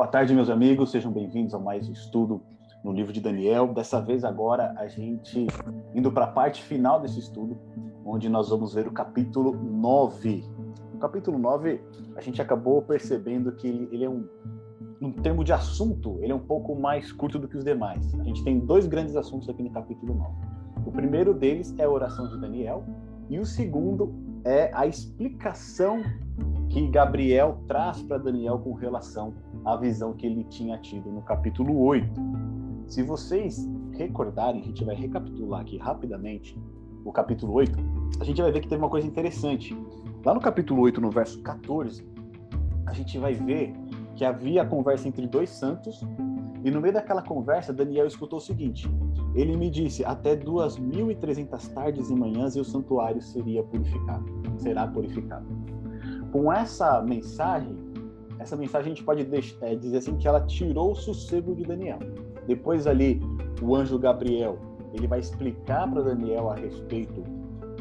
Boa tarde, meus amigos, sejam bem-vindos a mais um estudo no livro de Daniel. Dessa vez, agora, a gente indo para a parte final desse estudo, onde nós vamos ver o capítulo 9. O capítulo 9, a gente acabou percebendo que ele, é um, um termo de assunto, ele é um pouco mais curto do que os demais. A gente tem dois grandes assuntos aqui no capítulo 9. O primeiro deles é a oração de Daniel, e o segundo é a explicação que Gabriel traz para Daniel com relação à visão que ele tinha tido no capítulo 8. Se vocês recordarem, a gente vai recapitular aqui rapidamente o capítulo 8, a gente vai ver que teve uma coisa interessante. Lá no capítulo 8, no verso 14, a gente vai ver que havia a conversa entre dois santos, e no meio daquela conversa, Daniel escutou o seguinte: ele me disse, até 2.300 tardes e manhãs e o santuário seria purificado, será purificado com essa mensagem, essa mensagem a gente pode é, dizer assim que ela tirou o sossego de Daniel. Depois ali, o anjo Gabriel, ele vai explicar para Daniel a respeito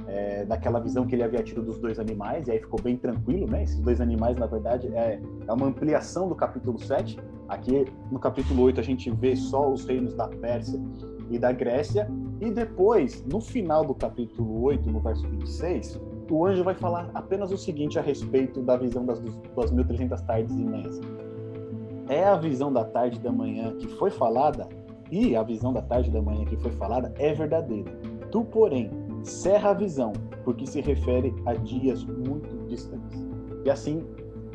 é, daquela visão que ele havia tido dos dois animais, e aí ficou bem tranquilo, né? Esses dois animais, na verdade, é, é uma ampliação do capítulo 7. Aqui no capítulo 8 a gente vê só os reinos da Pérsia e da Grécia, e depois, no final do capítulo 8, no verso 26, o anjo vai falar apenas o seguinte a respeito da visão das 2.300 tardes e manhãs. É a visão da tarde e da manhã que foi falada, e a visão da tarde e da manhã que foi falada é verdadeira. Tu, porém, cerra a visão, porque se refere a dias muito distantes. E assim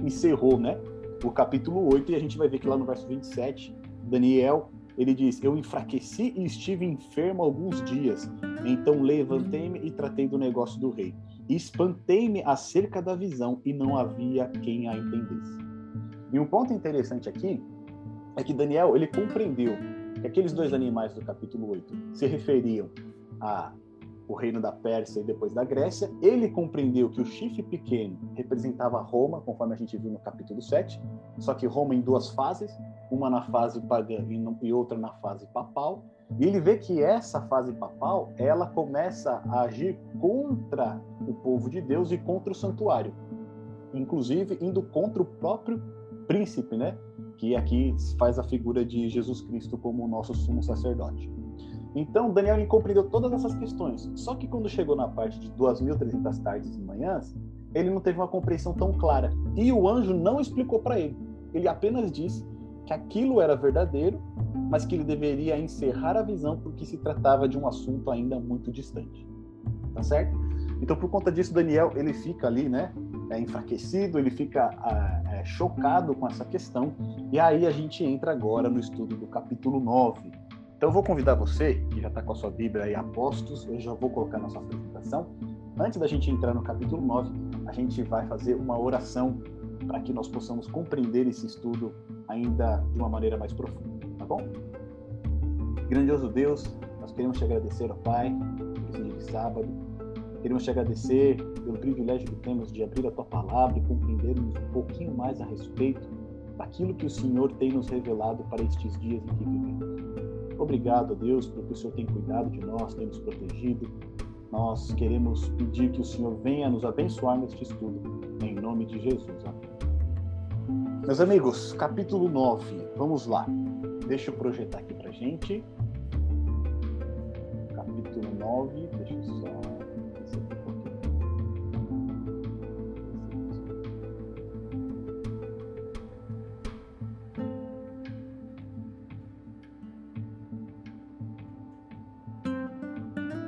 encerrou, né? O capítulo 8, e a gente vai ver que lá no verso 27, Daniel ele diz: Eu enfraqueci e estive enfermo alguns dias. Então levantei-me e tratei do negócio do rei. Espantei-me acerca da visão e não havia quem a entendesse. E um ponto interessante aqui é que Daniel ele compreendeu que aqueles dois animais do capítulo 8 se referiam a o reino da Pérsia e depois da Grécia. Ele compreendeu que o chifre pequeno representava Roma, conforme a gente viu no capítulo 7, só que Roma em duas fases, uma na fase pagã e outra na fase papal. E ele vê que essa fase papal, ela começa a agir contra o povo de Deus e contra o santuário. Inclusive indo contra o próprio príncipe, né? Que aqui faz a figura de Jesus Cristo como o nosso sumo sacerdote. Então, Daniel compreendeu todas essas questões. Só que quando chegou na parte de 2.300 tardes e manhãs, ele não teve uma compreensão tão clara. E o anjo não explicou para ele. Ele apenas disse que aquilo era verdadeiro mas que ele deveria encerrar a visão porque se tratava de um assunto ainda muito distante. Tá certo? Então, por conta disso, Daniel ele fica ali, né, é, enfraquecido, ele fica é, chocado com essa questão. E aí a gente entra agora no estudo do capítulo 9. Então, eu vou convidar você, que já está com a sua Bíblia aí, Apostos, eu já vou colocar na sua apresentação. Antes da gente entrar no capítulo 9, a gente vai fazer uma oração para que nós possamos compreender esse estudo ainda de uma maneira mais profunda tá bom? Grandioso Deus, nós queremos te agradecer, ó Pai, esse dia de sábado. Queremos te agradecer pelo privilégio que temos de abrir a tua palavra e compreendermos um pouquinho mais a respeito daquilo que o Senhor tem nos revelado para estes dias em que vivemos. Obrigado, Deus, porque o Senhor tem cuidado de nós, tem nos protegido. Nós queremos pedir que o Senhor venha nos abençoar neste estudo, em nome de Jesus. Amém. Meus amigos, capítulo 9, vamos lá. Deixa eu projetar aqui pra gente. Capítulo 9, deixa eu só.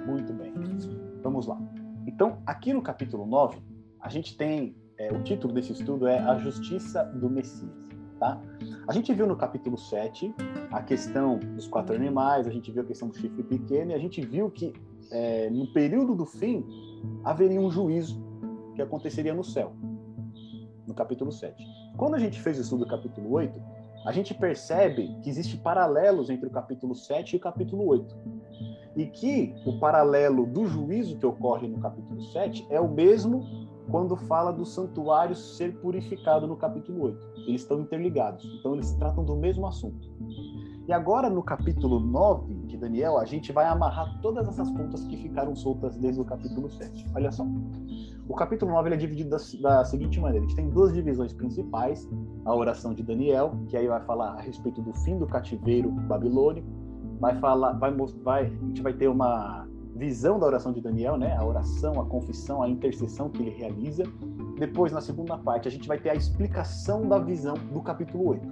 Muito bem. Vamos lá. Então, aqui no capítulo 9, a gente tem. É, o título desse estudo é A Justiça do Messias. Tá? A gente viu no capítulo 7 a questão dos quatro animais, a gente viu a questão do chifre pequeno, e a gente viu que é, no período do fim haveria um juízo que aconteceria no céu, no capítulo 7. Quando a gente fez o estudo do capítulo 8, a gente percebe que existem paralelos entre o capítulo 7 e o capítulo 8. E que o paralelo do juízo que ocorre no capítulo 7 é o mesmo quando fala do santuário ser purificado no capítulo 8. Eles estão interligados, então eles tratam do mesmo assunto. E agora, no capítulo 9 de Daniel, a gente vai amarrar todas essas pontas que ficaram soltas desde o capítulo 7. Olha só. O capítulo 9 é dividido da, da, seguinte maneira: a gente tem duas divisões principais, a oração de Daniel, que aí vai falar a respeito do fim do cativeiro babilônico, vai falar, vai, vai, a gente vai ter uma visão da oração de Daniel, né? A oração, a confissão, a intercessão que ele realiza. Depois, na segunda parte, a gente vai ter a explicação da visão do capítulo 8,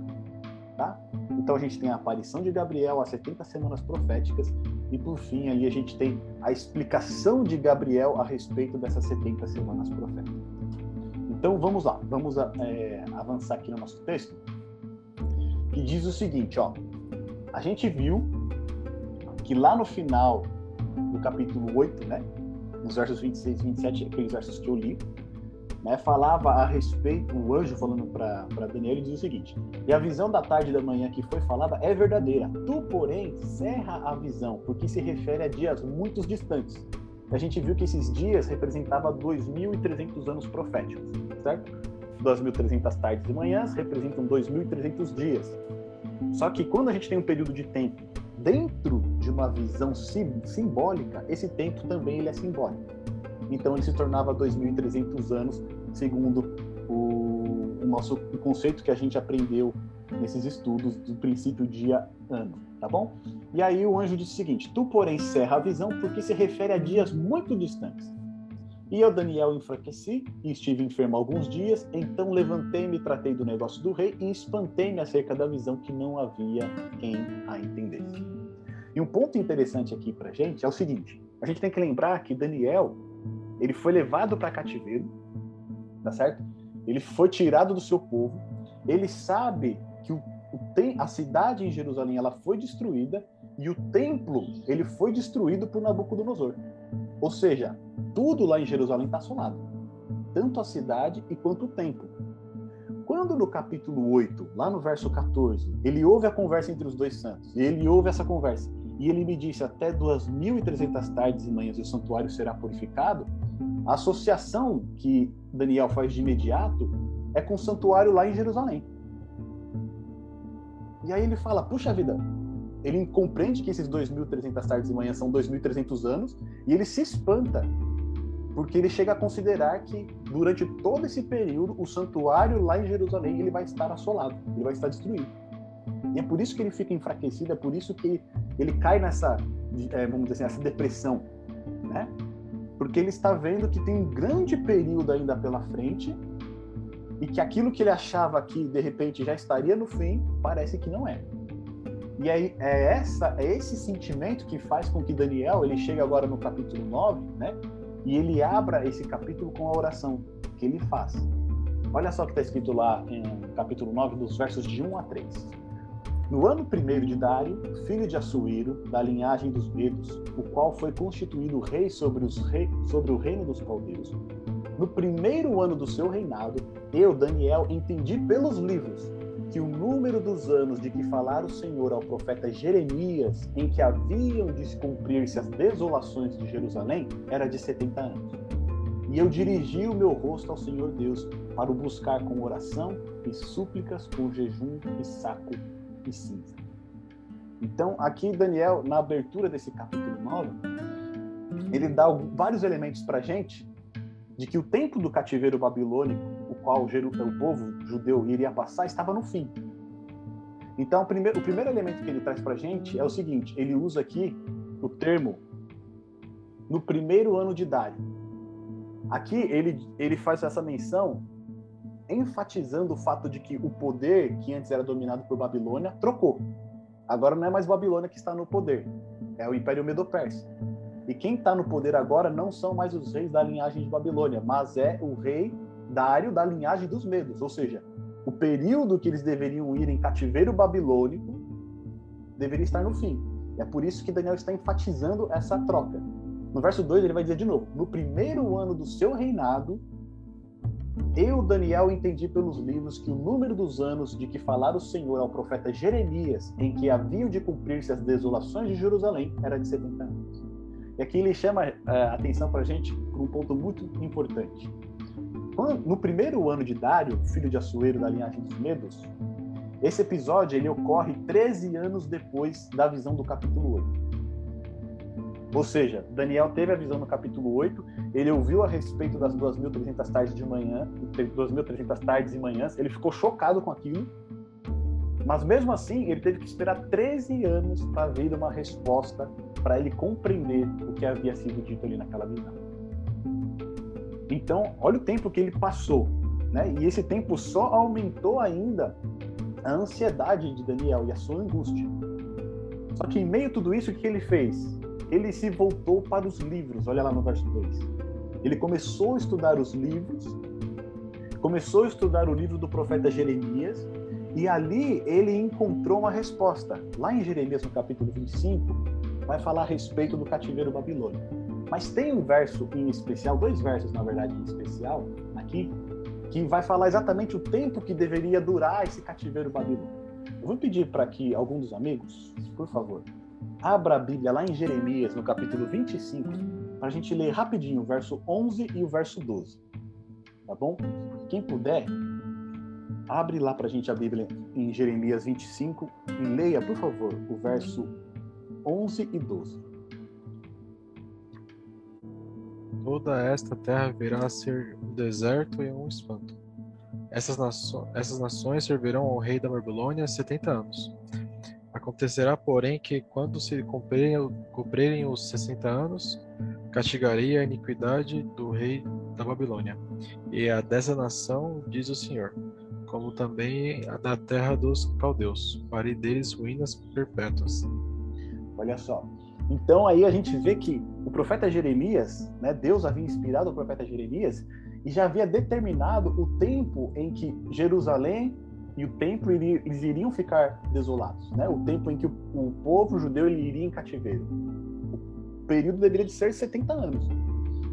tá? Então a gente tem a aparição de Gabriel, as 70 semanas proféticas e por fim ali a gente tem a explicação de Gabriel a respeito dessas 70 semanas proféticas. Então vamos lá, vamos é, avançar aqui no nosso texto, que diz o seguinte, ó. A gente viu que lá no final do capítulo 8, né, nos versos 26 e 27, aqueles versos que eu li, né, falava a respeito, o anjo falando para Daniel, ele diz o seguinte: E a visão da tarde e da manhã que foi falada é verdadeira. Tu, porém, cerra a visão, porque se refere a dias muito distantes. A gente viu que esses dias representavam 2.300 anos proféticos, certo? 2.300 tardes e manhãs representam 2.300 dias. Só que quando a gente tem um período de tempo dentro de uma visão simbólica, esse tempo também ele é simbólico. Então ele se tornava 2.300 anos, segundo o, o nosso o conceito que a gente aprendeu nesses estudos do princípio dia-ano, tá bom? E aí o anjo disse o seguinte: Tu, porém, cerra a visão, porque se refere a dias muito distantes. E eu, Daniel, enfraqueci e estive enfermo alguns dias, então levantei-me, tratei do negócio do rei e espantei-me acerca da visão que não havia quem a entendesse. E um ponto interessante aqui pra gente é o seguinte: a gente tem que lembrar que Daniel ele foi levado para cativeiro, tá certo? Ele foi tirado do seu povo. Ele sabe que o, o tem, a cidade em Jerusalém ela foi destruída e o templo ele foi destruído por Nabucodonosor. Ou seja, tudo lá em Jerusalém está assolado, tanto a cidade e quanto o templo. Quando no capítulo 8, lá no verso 14, ele ouve a conversa entre os dois santos, e ele ouve essa conversa, e ele me disse: Até 2.300 tardes e manhãs o santuário será purificado. A associação que Daniel faz de imediato é com o santuário lá em Jerusalém. E aí ele fala: Puxa vida, ele compreende que esses 2.300 tardes e manhãs são 2.300 anos e ele se espanta, porque ele chega a considerar que durante todo esse período o santuário lá em Jerusalém ele vai estar assolado, ele vai estar destruído. E é por isso que ele fica enfraquecido, é por isso que ele cai nessa, é, vamos dizer assim, essa depressão, né? Porque ele está vendo que tem um grande período ainda pela frente e que aquilo que ele achava que de repente já estaria no fim, parece que não é. E aí é essa é esse sentimento que faz com que Daniel, ele chega agora no capítulo 9, né? E ele abra esse capítulo com a oração que ele faz. Olha só o que está escrito lá em capítulo 9, dos versos de 1 a 3. No ano primeiro de Dário, filho de Assuíro, da linhagem dos Medos, o qual foi constituído rei sobre, os rei sobre o reino dos Caldeus, no primeiro ano do seu reinado, eu, Daniel, entendi pelos livros que o número dos anos de que falara o Senhor ao profeta Jeremias, em que haviam de se cumprir-se as desolações de Jerusalém, era de 70 anos. E eu dirigi o meu rosto ao Senhor Deus para o buscar com oração e súplicas, com jejum e saco e cinza. Então, aqui Daniel, na abertura desse capítulo 9, ele dá vários elementos para a gente de que o tempo do cativeiro babilônico, qual o povo judeu iria passar, estava no fim. Então, o primeiro, o primeiro elemento que ele traz para a gente é o seguinte: ele usa aqui o termo no primeiro ano de Dário. Aqui ele, ele faz essa menção enfatizando o fato de que o poder que antes era dominado por Babilônia trocou. Agora não é mais Babilônia que está no poder, é o Império Medo-Persa. E quem está no poder agora não são mais os reis da linhagem de Babilônia, mas é o rei Dário da linhagem dos Medos. Ou seja, o período que eles deveriam ir em cativeiro babilônico deveria estar no fim. E é por isso que Daniel está enfatizando essa troca. No verso 2 ele vai dizer de novo: No primeiro ano do seu reinado, eu, Daniel, entendi pelos livros que o número dos anos de que falara o Senhor ao profeta Jeremias, em que haviam de cumprir-se as desolações de Jerusalém, era de 70 anos. E aqui ele chama a é, atenção para a gente para um ponto muito importante. No primeiro ano de Dário, filho de Assuero da linhagem dos Medos, Esse episódio ele ocorre 13 anos depois da visão do capítulo 8. Ou seja, Daniel teve a visão no capítulo 8, ele ouviu a respeito das 2.300 tardes de manhã, 2.300 tardes e manhãs, ele ficou chocado com aquilo, mas mesmo assim ele teve que esperar 13 anos para vir uma resposta para ele compreender o que havia sido dito ali naquela visão. Então, olha o tempo que ele passou, né? E esse tempo só aumentou ainda a ansiedade de Daniel e a sua angústia. Só que em meio a tudo isso, o que ele fez? ele se voltou para os livros. Olha lá no verso 2. Ele começou a estudar os livros, começou a estudar o livro do profeta Jeremias, e ali ele encontrou uma resposta. Lá em Jeremias, no capítulo 25, vai falar a respeito do cativeiro babilônico. Mas tem um verso em especial, dois versos, na verdade, em especial, aqui, que vai falar exatamente o tempo que deveria durar esse cativeiro babilônico. Eu vou pedir para que algum dos amigos, por favor, abra a Bíblia lá em Jeremias, no capítulo 25, para a gente ler rapidinho o verso 11 e o verso 12. Tá bom? Quem puder, abre lá para a gente a Bíblia em Jeremias 25 e leia, por favor, o verso 11 e 12. Toda esta terra virá a ser um deserto e um espanto. Essas, essas nações servirão ao rei da Babilônia 70 anos Acontecerá, porém, que quando se cumprirem, cumprirem os sessenta anos, castigarei a iniquidade do rei da Babilônia e a dessa nação, diz o Senhor, como também a da terra dos caldeus, farei deles ruínas perpétuas. Olha só. Então aí a gente vê que o profeta Jeremias, né, Deus havia inspirado o profeta Jeremias e já havia determinado o tempo em que Jerusalém e o tempo eles iriam ficar desolados, né? O tempo em que o, povo judeu iria em cativeiro. O período deveria de ser 70 anos.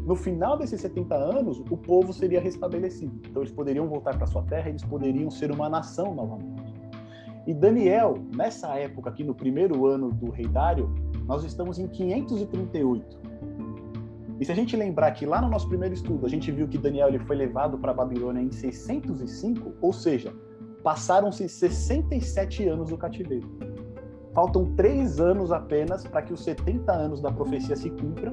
No final desses 70 anos, o povo seria restabelecido. Então eles poderiam voltar para sua terra, eles poderiam ser uma nação novamente. E Daniel, nessa época aqui no primeiro ano do rei Dário, nós estamos em 538. E se a gente lembrar que lá no nosso primeiro estudo a gente viu que Daniel ele foi levado para a Babilônia em 605, ou seja, Passaram-se 67 anos do cativeiro. Faltam três anos apenas para que os 70 anos da profecia se cumpram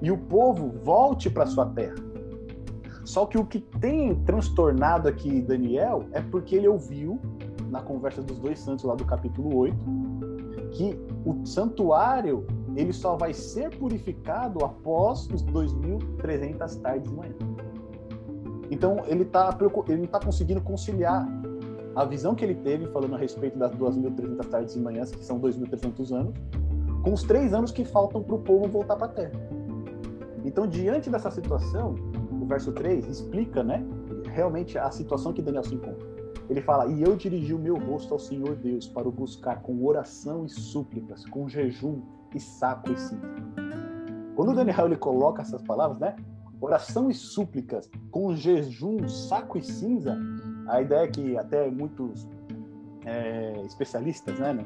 e o povo volte para sua terra. Só que o que tem transtornado aqui Daniel é porque ele ouviu, na conversa dos dois santos lá do capítulo 8, que o santuário ele só vai ser purificado após os 2.300 tardes de manhã. Então ele tá, ele não está conseguindo conciliar a visão que ele teve falando a respeito das 2.300 tardes e manhãs, que são 2.300 anos, com os três anos que faltam para o povo voltar para a terra. Então, diante dessa situação, o verso 3 explica, né, realmente a situação que Daniel se encontra. Ele fala: E eu dirigi o meu rosto ao Senhor Deus para o buscar com oração e súplicas, com jejum e saco e cinza. Quando Daniel ele coloca essas palavras, né? Oração e súplicas, com jejum, saco e cinza, a ideia é que até muitos é, especialistas, né, né,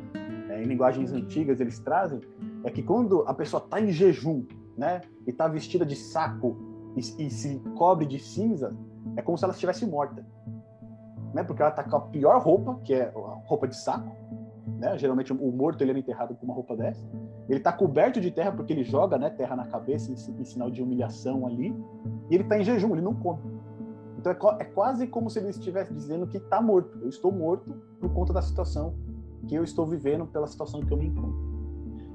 é, em linguagens antigas, eles trazem, é que quando a pessoa está em jejum, né, e está vestida de saco e, e, se cobre de cinza, é como se ela estivesse morta, né, porque ela está com a pior roupa, que é a roupa de saco, né, geralmente o morto ele é enterrado com uma roupa dessa, ele está coberto de terra porque ele joga, né, terra na cabeça em, em sinal de humilhação ali, e ele está em jejum, ele não come. Então é, é quase como se ele estivesse dizendo que está morto. Eu estou morto por conta da situação que eu estou vivendo, pela situação que eu me encontro.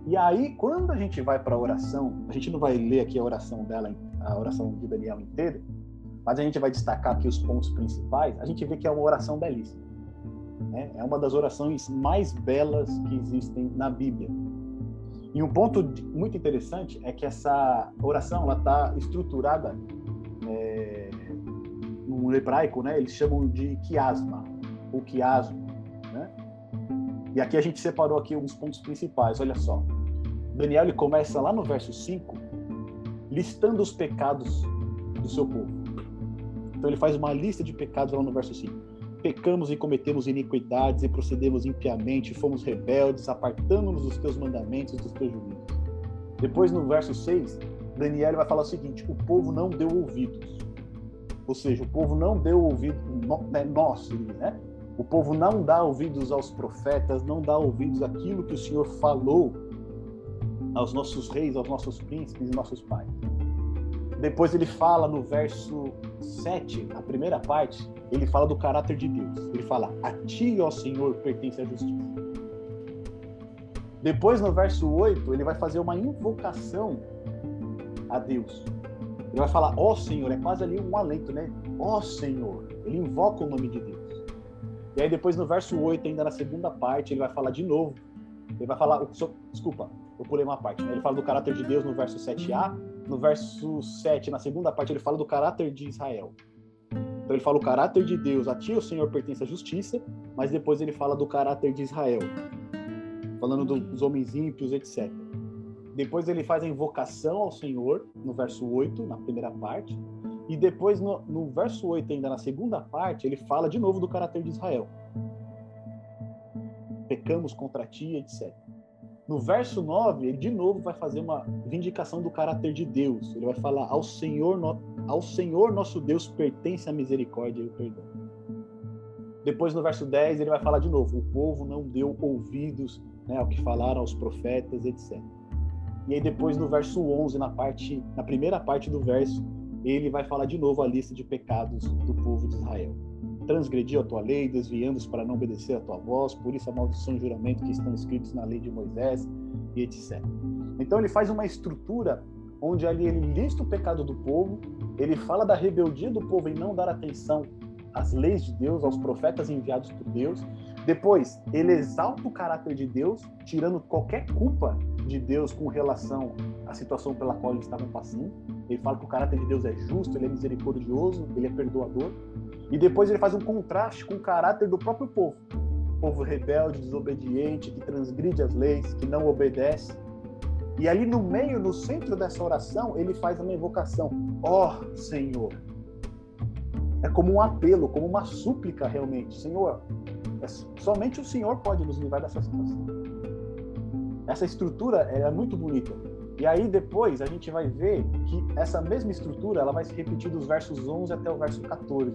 E aí, quando a gente vai para a oração, a gente não vai ler aqui a oração dela, a oração de Daniel inteira, mas a gente vai destacar aqui os pontos principais. A gente vê que é uma oração belíssima. Né? É uma das orações mais belas que existem na Bíblia. E um ponto muito interessante é que essa oração está estruturada é, no hebraico, né, eles chamam de quiasma, ou quiasmo, né? E aqui a gente separou aqui uns pontos principais, olha só. Daniel ele começa lá no verso 5, listando os pecados do seu povo. Então ele faz uma lista de pecados lá no verso 5. Pecamos e cometemos iniquidades e procedemos impiamente, fomos rebeldes, apartando-nos dos teus mandamentos e dos teus juízos. Depois no verso 6, Daniel vai falar o seguinte: o povo não deu ouvidos ou seja, o povo não deu ouvido, né, nós, né? O povo não dá ouvidos aos profetas, não dá ouvidos àquilo que o Senhor falou aos nossos reis, aos nossos príncipes e nossos pais. Depois ele fala no verso 7, a primeira parte, ele fala do caráter de Deus. Ele fala: A ti, ó Senhor, pertence a justiça. Depois, no verso 8, ele vai fazer uma invocação a Deus. Ele vai falar, ó Senhor, é quase ali um alento, né? Ó Senhor. Ele invoca o nome de Deus. E aí depois no verso 8, ainda na segunda parte, ele vai falar de novo. Ele vai falar, desculpa, eu pulei uma parte. Né? Ele fala do caráter de Deus no verso 7a. No verso 7, na segunda parte, ele fala do caráter de Israel. Então ele fala o caráter de Deus, a ti o Senhor pertence a justiça, mas depois ele fala do caráter de Israel, falando dos homens ímpios, etc. Depois ele faz a invocação ao Senhor, no verso 8, na primeira parte. E depois, no, no verso 8, ainda na segunda parte, ele fala de novo do caráter de Israel. Pecamos contra ti, etc. No verso 9, ele de novo vai fazer uma vindicação do caráter de Deus. Ele vai falar: Ao Senhor, no... ao Senhor nosso Deus pertence a misericórdia e o perdão. Depois, no verso 10, ele vai falar de novo: O povo não deu ouvidos né, ao que falaram aos profetas, etc. E aí, depois, no verso 11, na, parte, na primeira parte do verso, ele vai falar de novo a lista de pecados do povo de Israel. Transgrediu a tua lei, desviando-se para não obedecer a tua voz, por isso a maldição e juramento que estão escritos na lei de Moisés, e etc. Então ele faz uma estrutura onde ali ele lista o pecado do povo, ele fala da rebeldia do povo em não dar atenção às leis de Deus, aos profetas enviados por Deus. Depois, ele exalta o caráter de Deus, tirando qualquer culpa de Deus com relação à situação pela qual eles estavam passando. Ele fala que o caráter de Deus é justo, ele é misericordioso, ele é perdoador. E depois ele faz um contraste com o caráter do próprio povo. povo rebelde, desobediente, que transgride as leis, que não obedece. E ali no meio, no centro dessa oração, ele faz uma invocação: Ó oh, Senhor. É como um apelo, como uma súplica realmente. Senhor, é, somente o Senhor pode nos livrar dessa situação. Essa estrutura é muito bonita. E aí depois a gente vai ver que essa mesma estrutura ela vai se repetir dos versos 11 até o verso 14.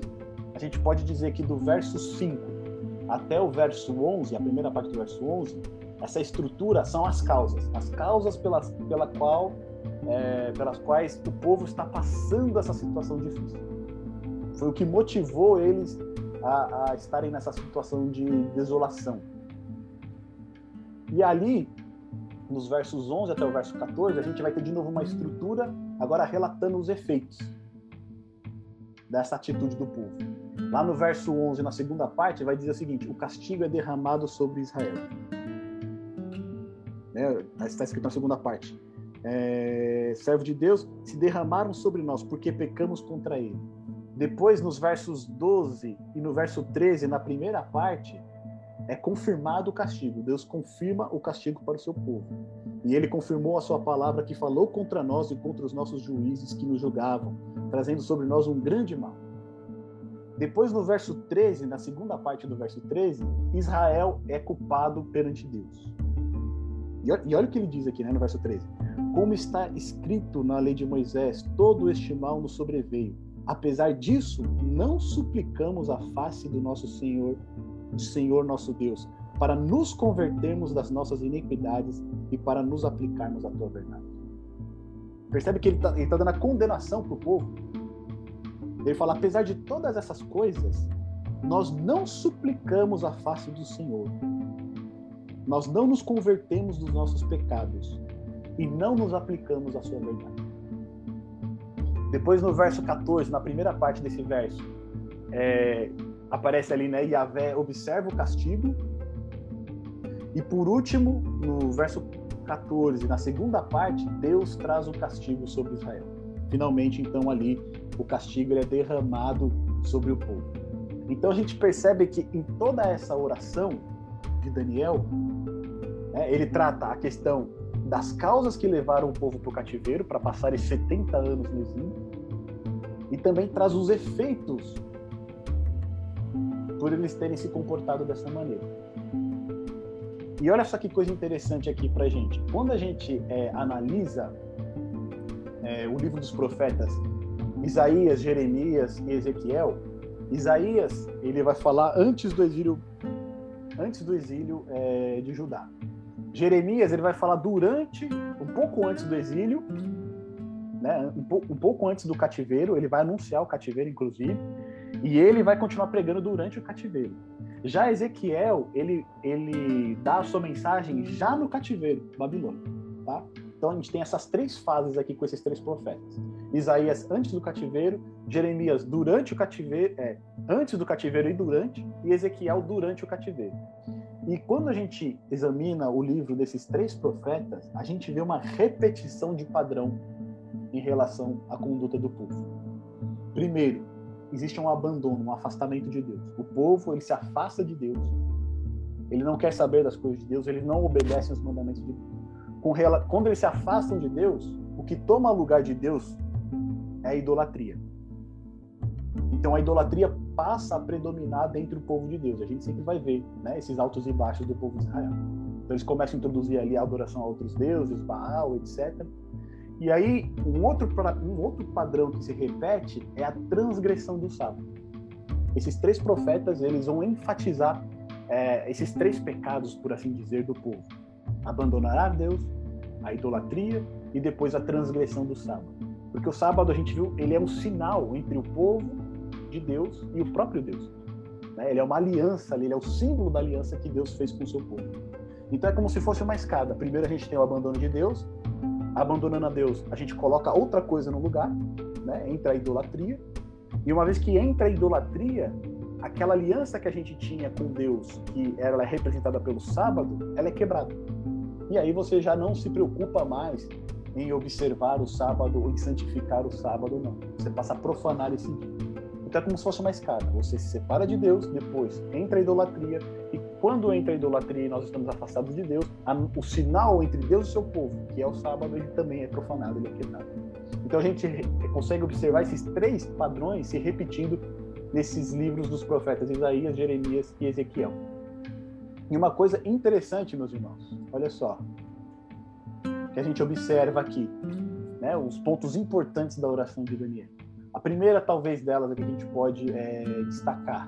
A gente pode dizer que do verso 5 até o verso 11, a primeira parte do verso 11, essa estrutura são as causas, as causas pelas, pela qual, é, pelas quais o povo está passando essa situação difícil. Foi o que motivou eles a, a estarem nessa situação de desolação. E ali nos versos 11 até o verso 14, a gente vai ter de novo uma estrutura, agora relatando os efeitos dessa atitude do povo. Lá no verso 11, na segunda parte, vai dizer o seguinte: o castigo é derramado sobre Israel. Né? Está escrito na segunda parte. É, servo de Deus, se derramaram sobre nós porque pecamos contra ele. Depois, nos versos 12 e no verso 13, na primeira parte, é confirmado o castigo. Deus confirma o castigo para o seu povo. E ele confirmou a sua palavra que falou contra nós e contra os nossos juízes que nos julgavam, trazendo sobre nós um grande mal. Depois, no verso 13, na segunda parte do verso 13, Israel é culpado perante Deus. E olha o que ele diz aqui né, no verso 13: Como está escrito na lei de Moisés, todo este mal nos sobreveio. Apesar disso, não suplicamos a face do nosso Senhor Senhor nosso Deus, para nos convertermos das nossas iniquidades e para nos aplicarmos à tua verdade. Percebe que ele está tá dando a condenação para o povo. Ele fala: apesar de todas essas coisas, nós não suplicamos a face do Senhor. Nós não nos convertemos dos nossos pecados e não nos aplicamos à sua verdade. Depois, no verso 14, na primeira parte desse verso, é, aparece ali, né? Yahvé observa o castigo. E por último, no verso 14, na segunda parte, Deus traz o castigo sobre Israel. Finalmente, então, ali, o castigo é derramado sobre o povo. Então, a gente percebe que em toda essa oração de Daniel, né, ele trata a questão das causas que levaram o povo para o cativeiro, para passarem 70 anos no exílio, e também traz os efeitos por eles terem se comportado dessa maneira. E olha só que coisa interessante aqui para gente. Quando a gente é, analisa é, o livro dos profetas Isaías, Jeremias e Ezequiel, Isaías, ele vai falar antes do exílio, antes do exílio é, de Judá. Jeremias, ele vai falar durante, um pouco antes do exílio, né, um, po um pouco antes do cativeiro, ele vai anunciar o cativeiro, inclusive, e ele vai continuar pregando durante o cativeiro. Já Ezequiel, ele, ele dá a sua mensagem já no cativeiro, Babilônia, tá? Então a gente tem essas três fases aqui com esses três profetas. Isaías antes do cativeiro, Jeremias durante o cativeiro, é, antes do cativeiro e durante, e Ezequiel durante o cativeiro. E quando a gente examina o livro desses três profetas, a gente vê uma repetição de padrão em relação à conduta do povo. Primeiro, existe um abandono, um afastamento de Deus. O povo ele se afasta de Deus. Ele não quer saber das coisas de Deus, ele não obedece aos mandamentos de Deus. Quando eles se afastam de Deus, o que toma lugar de Deus é a idolatria. Então a idolatria passa a predominar dentro do povo de Deus. A gente sempre vai ver né, esses altos e baixos do povo de Israel. Então eles começam a introduzir ali a adoração a outros deuses, Baal, etc. E aí, um outro, um outro padrão que se repete é a transgressão do sábado. Esses três profetas, eles vão enfatizar é, esses três pecados, por assim dizer, do povo. Abandonar a Deus, a idolatria e depois a transgressão do sábado. Porque o sábado, a gente viu, ele é um sinal entre o povo de Deus e o próprio Deus. Né? Ele é uma aliança, ele é o símbolo da aliança que Deus fez com o seu povo. Então é como se fosse uma escada. Primeiro a gente tem o abandono de Deus, abandonando a Deus, a gente coloca outra coisa no lugar, né? entra a idolatria. E uma vez que entra a idolatria, aquela aliança que a gente tinha com Deus, que ela é representada pelo sábado, ela é quebrada. E aí você já não se preocupa mais em observar o sábado ou em santificar o sábado, não. Você passa a profanar esse dia. Então é como se fosse uma escada. Você se separa de Deus, depois entra a idolatria, e quando entra a idolatria e nós estamos afastados de Deus, o sinal entre Deus e seu povo, que é o sábado, ele também é profanado, ele é quebrado. Então a gente consegue observar esses três padrões se repetindo nesses livros dos profetas Isaías, Jeremias e Ezequiel. E uma coisa interessante, meus irmãos, olha só, que a gente observa aqui, né, os pontos importantes da oração de Daniel. A primeira, talvez, delas que a gente pode é, destacar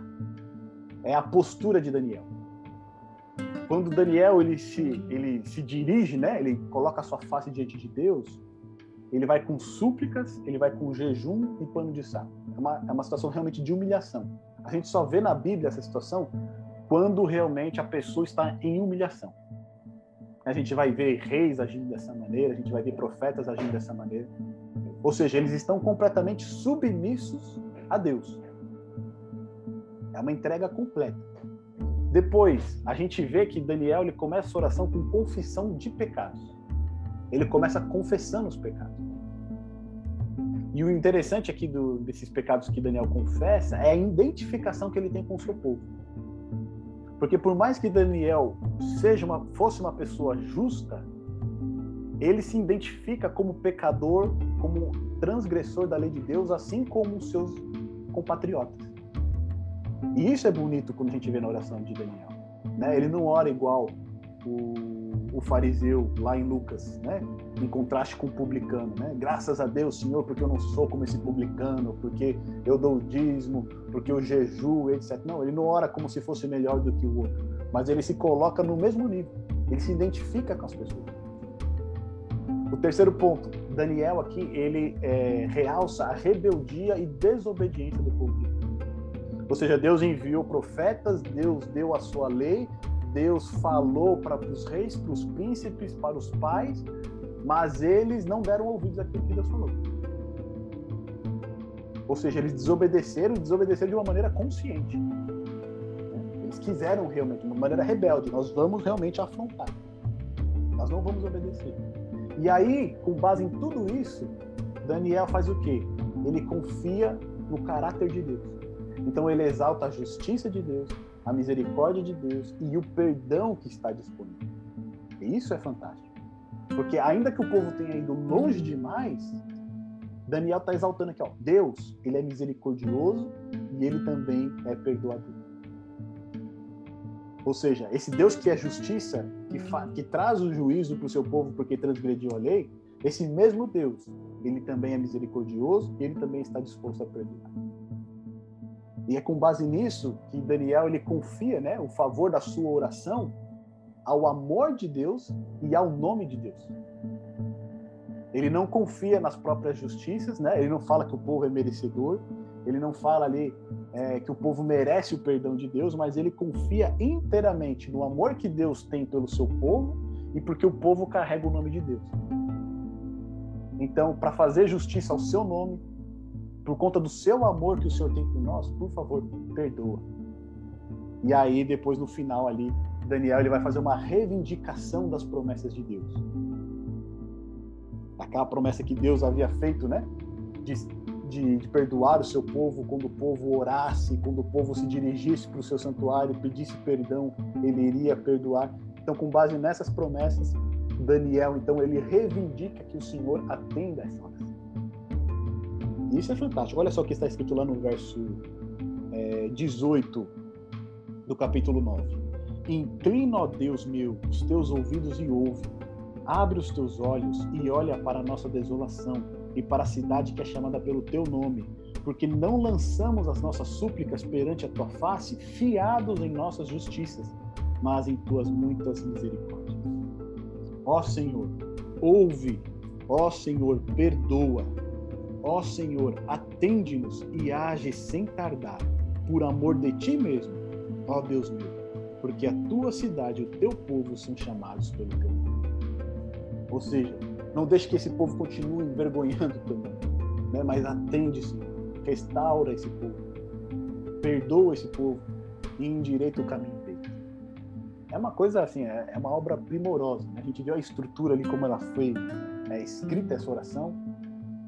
é a postura de Daniel. Quando Daniel ele se, ele se dirige, né, ele coloca a sua face diante de Deus, ele vai com súplicas, ele vai com jejum e pano de saco. É uma, é uma situação realmente de humilhação. A gente só vê na Bíblia essa situação quando realmente a pessoa está em humilhação. A gente vai ver reis agindo dessa maneira, a gente vai ver profetas agindo dessa maneira. Ou seja, eles estão completamente submissos a Deus. É uma entrega completa. Depois, a gente vê que Daniel ele começa a oração com confissão de pecados. Ele começa confessando os pecados. E o interessante aqui do, desses pecados que Daniel confessa é a identificação que ele tem com o seu povo. Porque por mais que Daniel seja uma, fosse uma pessoa justa, ele se identifica como pecador, como transgressor da lei de Deus, assim como os seus compatriotas. E isso é bonito quando a gente vê na oração de Daniel. Né? Ele não ora igual o, o fariseu lá em Lucas, né? em contraste com o publicano. Né? Graças a Deus, Senhor, porque eu não sou como esse publicano, porque eu dou o dízimo, porque eu jejuo, etc. Não, ele não ora como se fosse melhor do que o outro, mas ele se coloca no mesmo nível. Ele se identifica com as pessoas. O terceiro ponto, Daniel aqui, ele é, realça a rebeldia e desobediência do povo. Ou seja, Deus enviou profetas, Deus deu a sua lei, Deus falou para os reis, para os príncipes, para os pais, mas eles não deram ouvidos àquilo que Deus falou. Ou seja, eles desobedeceram desobedeceram de uma maneira consciente. Eles quiseram realmente, de uma maneira rebelde. Nós vamos realmente afrontar. Nós não vamos obedecer. E aí, com base em tudo isso, Daniel faz o quê? Ele confia no caráter de Deus. Então ele exalta a justiça de Deus, a misericórdia de Deus e o perdão que está disponível. E isso é fantástico. Porque ainda que o povo tenha ido longe demais, Daniel está exaltando aqui, ó, Deus, ele é misericordioso e ele também é perdoador. Ou seja, esse Deus que é justiça, que, que traz o juízo para o seu povo porque transgrediu a lei, esse mesmo Deus, ele também é misericordioso e ele também está disposto a perdoar. E é com base nisso que Daniel ele confia, né, o favor da sua oração ao amor de Deus e ao nome de Deus. Ele não confia nas próprias justiças, né? Ele não fala que o povo é merecedor, ele não fala ali é, que o povo merece o perdão de Deus, mas ele confia inteiramente no amor que Deus tem pelo seu povo e porque o povo carrega o nome de Deus. Então, para fazer justiça ao seu nome, por conta do seu amor que o Senhor tem por nós, por favor, perdoa. E aí, depois no final ali, Daniel ele vai fazer uma reivindicação das promessas de Deus. Aquela promessa que Deus havia feito, né? De, de, de perdoar o seu povo quando o povo orasse, quando o povo se dirigisse para o seu santuário, pedisse perdão, ele iria perdoar. Então, com base nessas promessas, Daniel, então, ele reivindica que o Senhor atenda essa oração. Isso é fantástico. Olha só o que está escrito lá no verso é, 18 do capítulo 9. Inclina, ó Deus meu, os teus ouvidos e ouve. Abre os teus olhos e olha para a nossa desolação e para a cidade que é chamada pelo teu nome, porque não lançamos as nossas súplicas perante a tua face, fiados em nossas justiças, mas em tuas muitas misericórdias. Ó Senhor, ouve, ó Senhor, perdoa, Ó Senhor, atende-nos e age sem tardar, por amor de ti mesmo, ó Deus meu, porque a tua cidade e o teu povo são chamados pelo teu nome. Ou seja, não deixe que esse povo continue envergonhando nome, né? mas atende, Senhor, restaura esse povo, perdoa esse povo e endireita o caminho dele. É uma coisa assim, é, é uma obra primorosa. Né? A gente viu a estrutura ali, como ela foi é, escrita essa oração,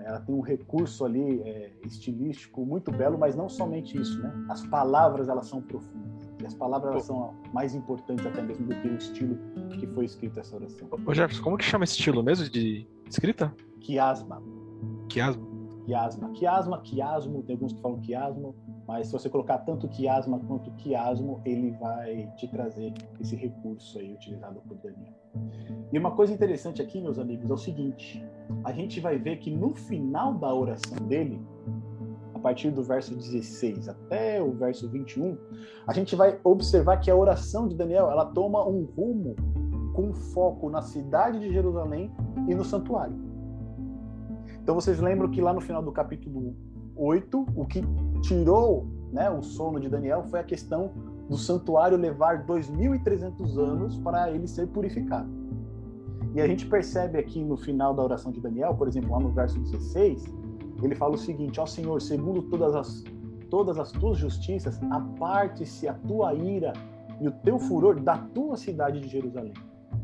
ela tem um recurso ali é, estilístico muito belo, mas não somente isso, né? As palavras elas são profundas. E as palavras elas são mais importantes até mesmo do que o estilo que foi escrito essa oração. Ô Jefferson, como que chama esse estilo mesmo de escrita? Quiasma. Quiasma. Quiasma. Quiasma, quiasmo, tem alguns que falam quiasmo, mas se você colocar tanto quiasma quanto quiasmo, ele vai te trazer esse recurso aí utilizado por Daniel. E uma coisa interessante aqui, meus amigos, é o seguinte: a gente vai ver que no final da oração dele, a partir do verso 16 até o verso 21, a gente vai observar que a oração de Daniel ela toma um rumo com foco na cidade de Jerusalém e no santuário. Então vocês lembram que lá no final do capítulo 8, o que tirou né, o sono de Daniel foi a questão do santuário levar 2.300 anos para ele ser purificado. E a gente percebe aqui no final da oração de Daniel, por exemplo, lá no verso 16, ele fala o seguinte: Ó Senhor, segundo todas as, todas as tuas justiças, aparte-se a tua ira e o teu furor da tua cidade de Jerusalém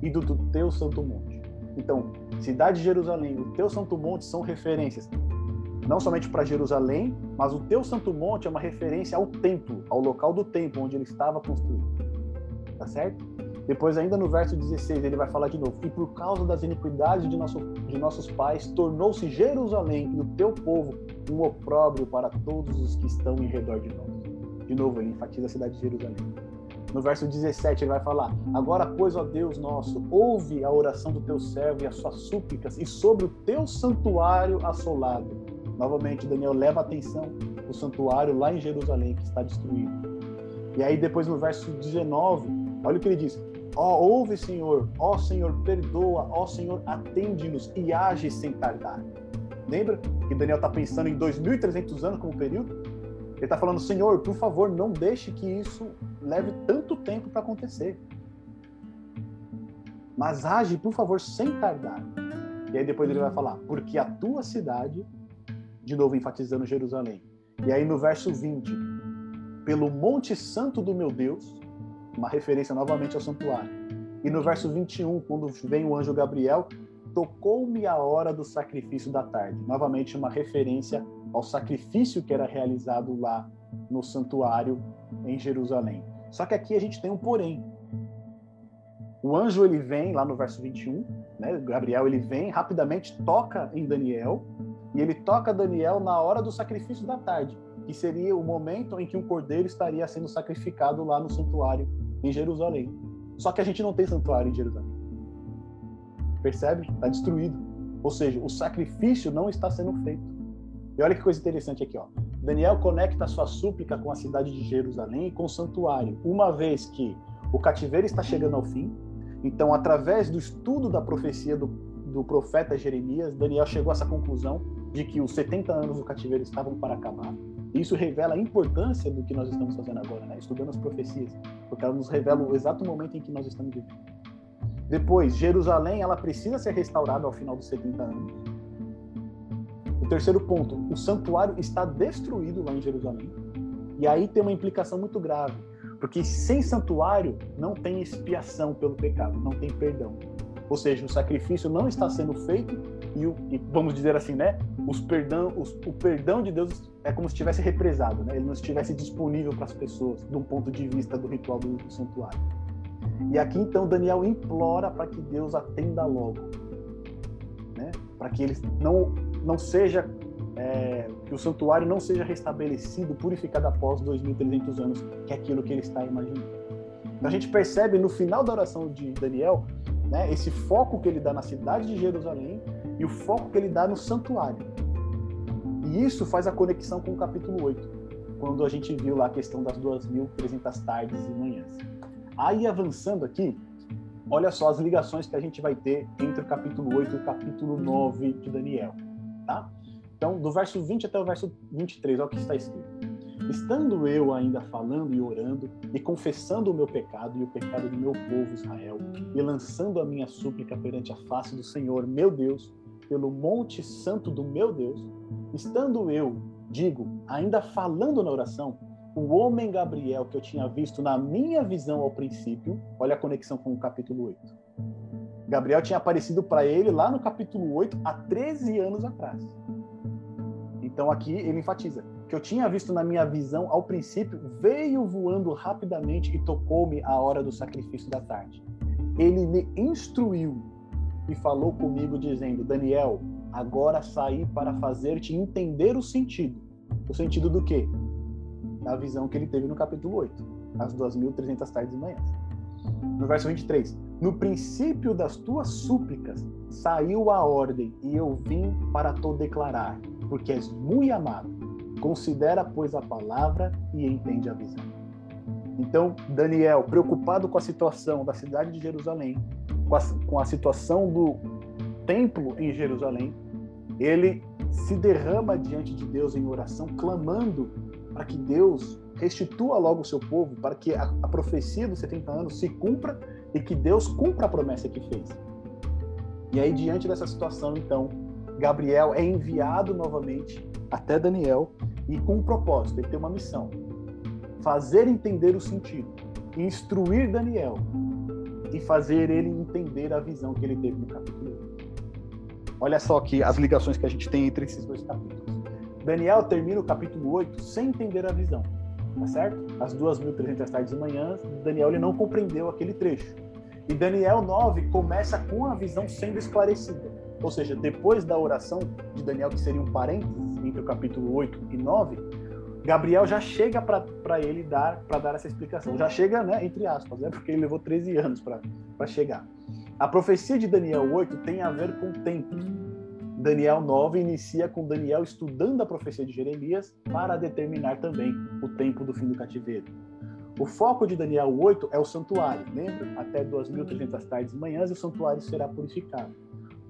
e do, do teu santo monte. Então, cidade de Jerusalém o teu santo monte são referências não somente para Jerusalém, mas o teu santo monte é uma referência ao templo, ao local do templo onde ele estava construído. Tá certo? Depois, ainda no verso 16, ele vai falar de novo: E por causa das iniquidades de, nosso, de nossos pais, tornou-se Jerusalém e o teu povo um opróbrio para todos os que estão em redor de nós. De novo, ele enfatiza a cidade de Jerusalém. No verso 17, ele vai falar: Agora, pois, ó Deus nosso, ouve a oração do teu servo e as suas súplicas, e sobre o teu santuário assolado. Novamente, Daniel leva atenção o santuário lá em Jerusalém, que está destruído. E aí, depois, no verso 19, olha o que ele diz: Ó, oh, ouve, Senhor, ó oh, Senhor, perdoa, ó oh, Senhor, atende-nos e age sem tardar. Lembra que Daniel está pensando em 2.300 anos como período? Ele está falando, Senhor, por favor, não deixe que isso leve tanto tempo para acontecer. Mas age, por favor, sem tardar. E aí depois ele vai falar, porque a tua cidade, de novo enfatizando Jerusalém. E aí no verso 20, pelo monte santo do meu Deus, uma referência novamente ao santuário. E no verso 21, quando vem o anjo Gabriel, tocou-me a hora do sacrifício da tarde. Novamente uma referência ao sacrifício que era realizado lá no santuário em Jerusalém. Só que aqui a gente tem um porém. O anjo ele vem lá no verso 21, né? Gabriel ele vem rapidamente toca em Daniel e ele toca Daniel na hora do sacrifício da tarde, que seria o momento em que um cordeiro estaria sendo sacrificado lá no santuário em Jerusalém. Só que a gente não tem santuário em Jerusalém. Percebe? Está destruído. Ou seja, o sacrifício não está sendo feito. E olha que coisa interessante aqui, ó. Daniel conecta sua súplica com a cidade de Jerusalém e com o santuário, uma vez que o cativeiro está chegando ao fim. Então, através do estudo da profecia do, do profeta Jeremias, Daniel chegou a essa conclusão de que os 70 anos do cativeiro estavam para acabar. Isso revela a importância do que nós estamos fazendo agora, né? estudando as profecias, porque elas nos revelam o exato momento em que nós estamos vivendo. Depois, Jerusalém, ela precisa ser restaurada ao final dos 70 anos. O terceiro ponto, o santuário está destruído lá em Jerusalém. E aí tem uma implicação muito grave, porque sem santuário não tem expiação pelo pecado, não tem perdão. Ou seja, o sacrifício não está sendo feito e, o, e vamos dizer assim, né? Os perdão, os, o perdão de Deus é como se estivesse represado, né? Ele não estivesse disponível para as pessoas, de um ponto de vista do ritual do, do santuário. E aqui então Daniel implora para que Deus atenda logo, né? Para que ele não não seja é, que o santuário não seja restabelecido, purificado após 2.300 anos, que é aquilo que ele está imaginando. Então a gente percebe no final da oração de Daniel né, esse foco que ele dá na cidade de Jerusalém e o foco que ele dá no santuário. E isso faz a conexão com o capítulo 8, quando a gente viu lá a questão das 2.300 tardes e manhãs. Aí avançando aqui, olha só as ligações que a gente vai ter entre o capítulo 8 e o capítulo 9 de Daniel. Tá? Então, do verso 20 até o verso 23, olha o que está escrito. Estando eu ainda falando e orando, e confessando o meu pecado e o pecado do meu povo Israel, e lançando a minha súplica perante a face do Senhor, meu Deus, pelo monte santo do meu Deus, estando eu, digo, ainda falando na oração, o homem Gabriel que eu tinha visto na minha visão ao princípio, olha a conexão com o capítulo 8. Gabriel tinha aparecido para ele lá no capítulo 8, há 13 anos atrás. Então aqui ele enfatiza que eu tinha visto na minha visão ao princípio, veio voando rapidamente e tocou-me a hora do sacrifício da tarde. Ele me instruiu e falou comigo, dizendo: Daniel, agora saí para fazer-te entender o sentido. O sentido do quê? Da visão que ele teve no capítulo 8, as 2.300 tardes e manhãs. No verso 23, no princípio das tuas súplicas saiu a ordem e eu vim para te declarar, porque és muito amado. Considera, pois, a palavra e entende a visão. Então, Daniel, preocupado com a situação da cidade de Jerusalém, com a, com a situação do templo em Jerusalém, ele se derrama diante de Deus em oração, clamando para que Deus restitua logo o seu povo, para que a, a profecia dos 70 anos se cumpra e que Deus cumpra a promessa que fez. E aí, diante dessa situação, então, Gabriel é enviado novamente até Daniel e com um propósito, ele tem uma missão: fazer entender o sentido, instruir Daniel e fazer ele entender a visão que ele teve no capítulo 8. Olha só aqui as ligações que a gente tem entre esses dois capítulos. Daniel termina o capítulo 8 sem entender a visão, tá certo? As 2.300 tardes e manhãs, Daniel ele não compreendeu aquele trecho. E Daniel 9 começa com a visão sendo esclarecida. Ou seja, depois da oração de Daniel, que seria um parênteses entre o capítulo 8 e 9, Gabriel já chega para ele dar para dar essa explicação. Já chega, né, entre aspas, né, porque ele levou 13 anos para chegar. A profecia de Daniel 8 tem a ver com o tempo. Daniel 9 inicia com Daniel estudando a profecia de Jeremias para determinar também o tempo do fim do cativeiro. O foco de Daniel 8 é o santuário, lembra? Até 2.300 tardes e manhãs o santuário será purificado.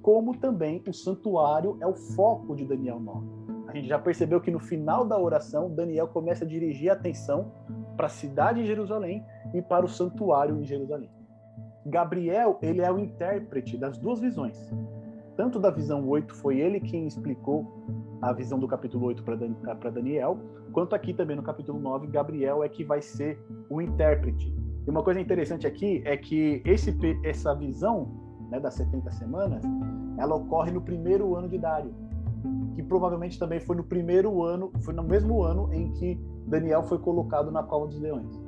Como também o santuário é o foco de Daniel 9. Gente já percebeu que no final da oração, Daniel começa a dirigir a atenção para a cidade de Jerusalém e para o santuário em Jerusalém. Gabriel, ele é o intérprete das duas visões. Tanto da visão 8 foi ele quem explicou a visão do capítulo 8 para Daniel, quanto aqui também no capítulo 9, Gabriel é que vai ser o intérprete. E uma coisa interessante aqui é que esse, essa visão né, das 70 semanas, ela ocorre no primeiro ano de Dário que provavelmente também foi no primeiro ano, foi no mesmo ano em que Daniel foi colocado na cova dos leões.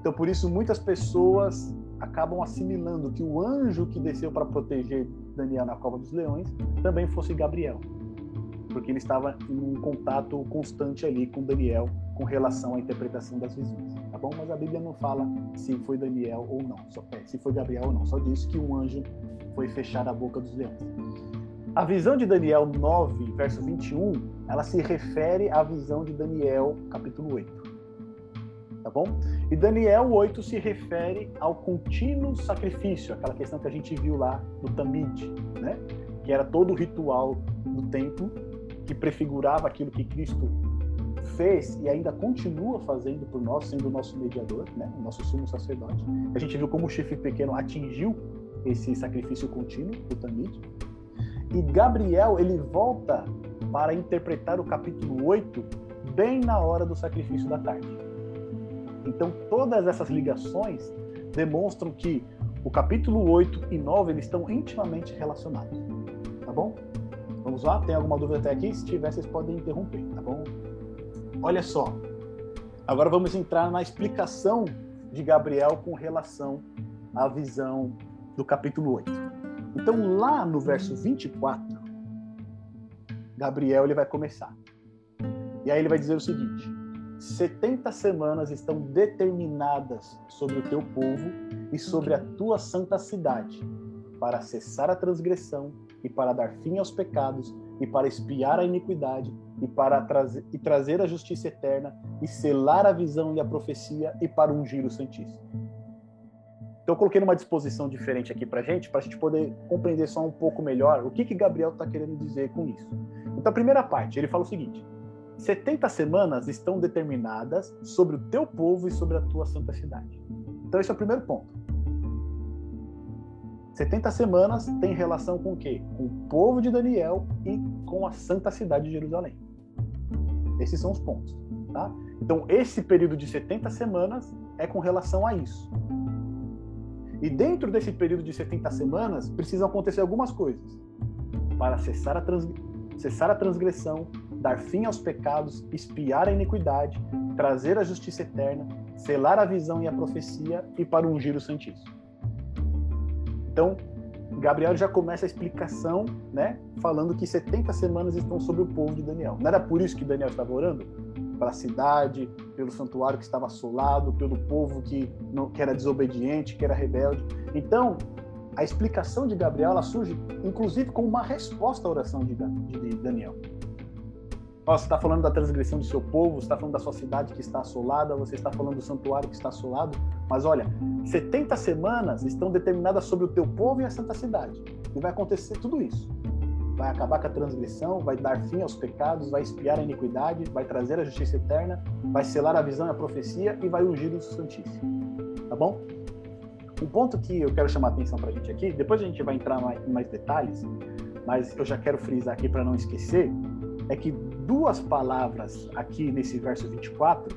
Então, por isso, muitas pessoas acabam assimilando que o anjo que desceu para proteger Daniel na cova dos leões também fosse Gabriel, porque ele estava em um contato constante ali com Daniel com relação à interpretação das visões, tá bom? Mas a Bíblia não fala se foi Daniel ou não, só, é, se foi Gabriel ou não, só diz que um anjo foi fechar a boca dos leões. A visão de Daniel 9, verso 21, ela se refere à visão de Daniel, capítulo 8. Tá bom? E Daniel 8 se refere ao contínuo sacrifício, aquela questão que a gente viu lá no Tamid, né? Que era todo o ritual do templo que prefigurava aquilo que Cristo fez e ainda continua fazendo por nós, sendo o nosso mediador, né? o nosso sumo sacerdote. A gente viu como o chifre pequeno atingiu esse sacrifício contínuo, o Tamid. E Gabriel, ele volta para interpretar o capítulo 8 bem na hora do sacrifício da tarde. Então, todas essas ligações demonstram que o capítulo 8 e 9 eles estão intimamente relacionados. Tá bom? Vamos lá? Tem alguma dúvida até aqui? Se tiver, vocês podem interromper, tá bom? Olha só. Agora vamos entrar na explicação de Gabriel com relação à visão do capítulo 8. Então, lá no verso 24, Gabriel ele vai começar. E aí ele vai dizer o seguinte: 70 semanas estão determinadas sobre o teu povo e sobre a tua santa cidade, para cessar a transgressão e para dar fim aos pecados e para espiar a iniquidade e para trazer, e trazer a justiça eterna e selar a visão e a profecia e para ungir o Santíssimo. Então eu coloquei numa disposição diferente aqui para gente, para a gente poder compreender só um pouco melhor o que que Gabriel está querendo dizer com isso. Então a primeira parte, ele fala o seguinte: 70 semanas estão determinadas sobre o teu povo e sobre a tua santa cidade. Então esse é o primeiro ponto. 70 semanas tem relação com o quê? Com o povo de Daniel e com a santa cidade de Jerusalém. Esses são os pontos, tá? Então, esse período de 70 semanas é com relação a isso. E dentro desse período de 70 semanas, precisam acontecer algumas coisas para cessar a, trans... cessar a transgressão, dar fim aos pecados, espiar a iniquidade, trazer a justiça eterna, selar a visão e a profecia e para ungir o Santíssimo. Então, Gabriel já começa a explicação, né, falando que 70 semanas estão sobre o povo de Daniel. Não era por isso que Daniel estava orando? Pela cidade, pelo santuário que estava assolado, pelo povo que, não, que era desobediente, que era rebelde. Então, a explicação de Gabriel ela surge, inclusive, como uma resposta à oração de, de Daniel. Você está falando da transgressão do seu povo, você está falando da sua cidade que está assolada, você está falando do santuário que está assolado. Mas olha, 70 semanas estão determinadas sobre o teu povo e a santa cidade. E vai acontecer tudo isso. Vai acabar com a transgressão, vai dar fim aos pecados, vai espiar a iniquidade, vai trazer a justiça eterna, vai selar a visão e a profecia e vai ungir o Santíssimo. Tá bom? Um ponto que eu quero chamar a atenção para a gente aqui, depois a gente vai entrar em mais detalhes, mas eu já quero frisar aqui para não esquecer, é que duas palavras aqui nesse verso 24,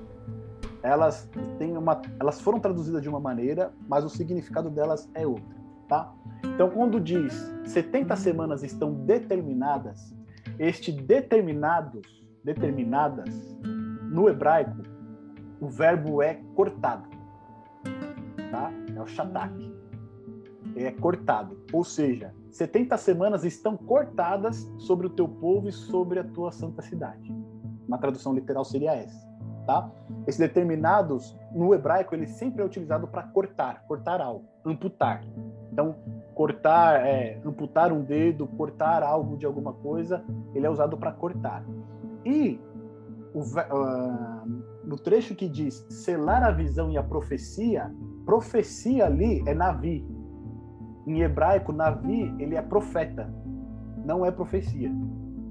elas têm uma, elas foram traduzidas de uma maneira, mas o significado delas é outra, tá? Então, quando diz 70 semanas estão determinadas, este determinados, determinadas, no hebraico, o verbo é cortado, tá? É o shatak. É cortado, ou seja, 70 semanas estão cortadas sobre o teu povo e sobre a tua santa cidade. Uma tradução literal seria essa, tá? Esse determinados no hebraico ele sempre é utilizado para cortar, cortar algo, amputar. Então, cortar, é, amputar um dedo, cortar algo de alguma coisa, ele é usado para cortar. E o, uh, no trecho que diz selar a visão e a profecia, profecia ali é navi, em hebraico, Navi, ele é profeta, não é profecia.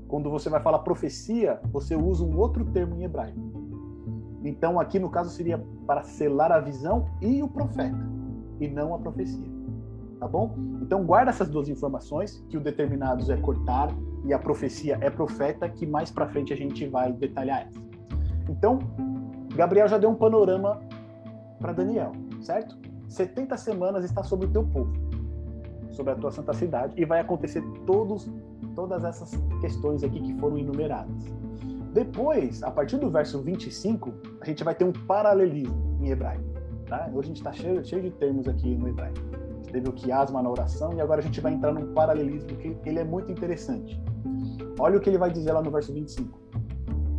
Quando você vai falar profecia, você usa um outro termo em hebraico. Então, aqui no caso seria para selar a visão e o profeta, e não a profecia. Tá bom? Então, guarda essas duas informações, que o determinados é cortar e a profecia é profeta, que mais para frente a gente vai detalhar essa. Então, Gabriel já deu um panorama para Daniel, certo? 70 semanas está sobre o teu povo sobre a tua santa cidade e vai acontecer todos, todas essas questões aqui que foram enumeradas. Depois, a partir do verso 25, a gente vai ter um paralelismo em hebraico. Tá? Hoje a gente está cheio, cheio de termos aqui no hebraico. A gente teve o quiasma na oração e agora a gente vai entrar num paralelismo que ele é muito interessante. Olha o que ele vai dizer lá no verso 25.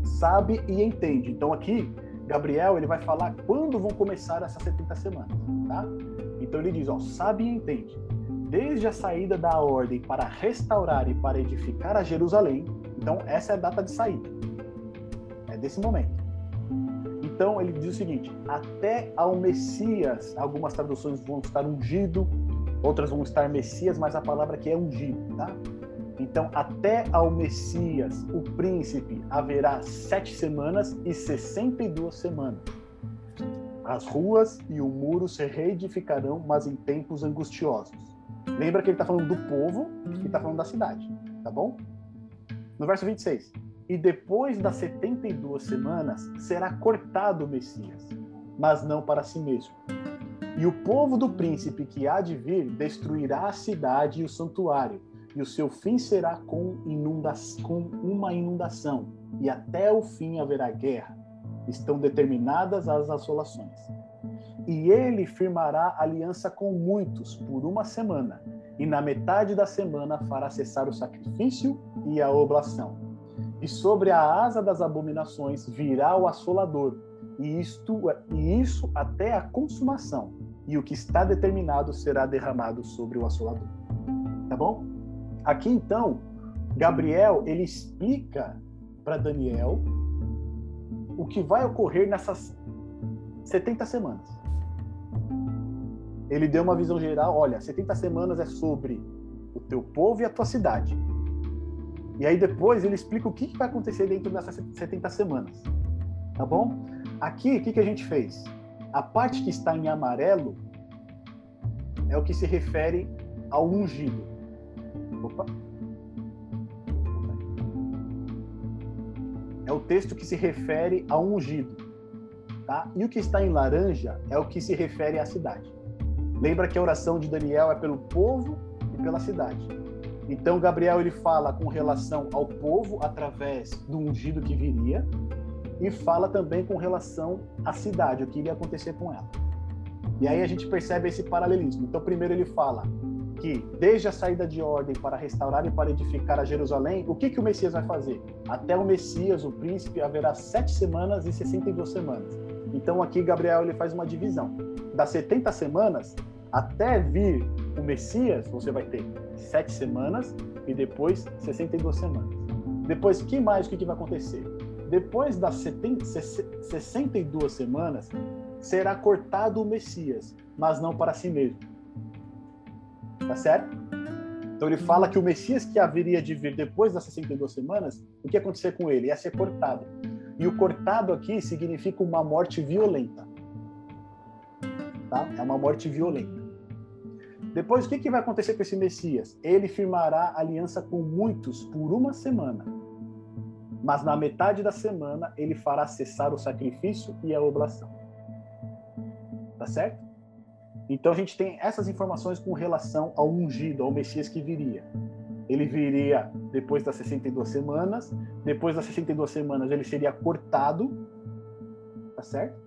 Sabe e entende. Então aqui, Gabriel ele vai falar quando vão começar essas 70 semanas. Tá? Então ele diz, ó, sabe e entende desde a saída da ordem para restaurar e para edificar a Jerusalém. Então, essa é a data de saída. É desse momento. Então, ele diz o seguinte: até ao Messias, algumas traduções vão estar ungido, outras vão estar Messias, mas a palavra aqui é ungido, tá? Então, até ao Messias, o príncipe, haverá sete semanas e sessenta e duas semanas. As ruas e o muro se reedificarão, mas em tempos angustiosos. Lembra que ele está falando do povo e está falando da cidade, tá bom? No verso 26. E depois das 72 semanas será cortado o Messias, mas não para si mesmo. E o povo do príncipe que há de vir destruirá a cidade e o santuário, e o seu fim será com, inunda com uma inundação, e até o fim haverá guerra. Estão determinadas as assolações. E ele firmará aliança com muitos por uma semana, e na metade da semana fará cessar o sacrifício e a oblação. E sobre a asa das abominações virá o assolador, e, isto, e isso até a consumação, e o que está determinado será derramado sobre o assolador. Tá bom? Aqui então, Gabriel ele explica para Daniel o que vai ocorrer nessas 70 semanas. Ele deu uma visão geral, olha, 70 semanas é sobre o teu povo e a tua cidade. E aí depois ele explica o que vai acontecer dentro dessas 70 semanas. Tá bom? Aqui, o que, que a gente fez? A parte que está em amarelo é o que se refere ao ungido. Opa. É o texto que se refere a um ungido. Tá? E o que está em laranja é o que se refere à cidade. Lembra que a oração de Daniel é pelo povo e pela cidade. Então Gabriel ele fala com relação ao povo através do ungido que viria e fala também com relação à cidade, o que iria acontecer com ela. E aí a gente percebe esse paralelismo. Então primeiro ele fala que, desde a saída de ordem para restaurar e para edificar a Jerusalém, o que, que o Messias vai fazer? Até o Messias, o príncipe, haverá sete semanas e sessenta e duas semanas. Então aqui Gabriel ele faz uma divisão. Das 70 semanas até vir o Messias, você vai ter sete semanas e depois 62 semanas. Depois, que mais o que, que vai acontecer? Depois das 70, 62 semanas, será cortado o Messias, mas não para si mesmo Tá certo? Então ele fala que o Messias que haveria de vir depois das 62 semanas, o que ia acontecer com ele? Ia ser cortado. E o cortado aqui significa uma morte violenta. Tá? É uma morte violenta. Depois, o que, que vai acontecer com esse Messias? Ele firmará aliança com muitos por uma semana. Mas na metade da semana, ele fará cessar o sacrifício e a oblação. Tá certo? Então a gente tem essas informações com relação ao ungido, ao Messias que viria. Ele viria depois das 62 semanas, depois das 62 semanas ele seria cortado, tá certo?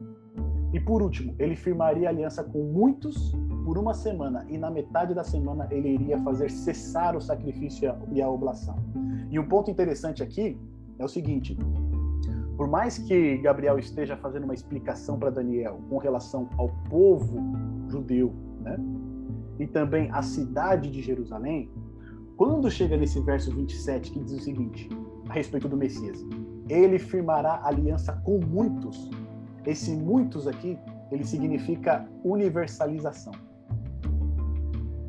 E por último, ele firmaria aliança com muitos por uma semana, e na metade da semana ele iria fazer cessar o sacrifício e a oblação. E um ponto interessante aqui é o seguinte: por mais que Gabriel esteja fazendo uma explicação para Daniel com relação ao povo judeu, né? E também a cidade de Jerusalém, quando chega nesse verso 27 que diz o seguinte, a respeito do Messias, ele firmará aliança com muitos. Esse muitos aqui, ele significa universalização.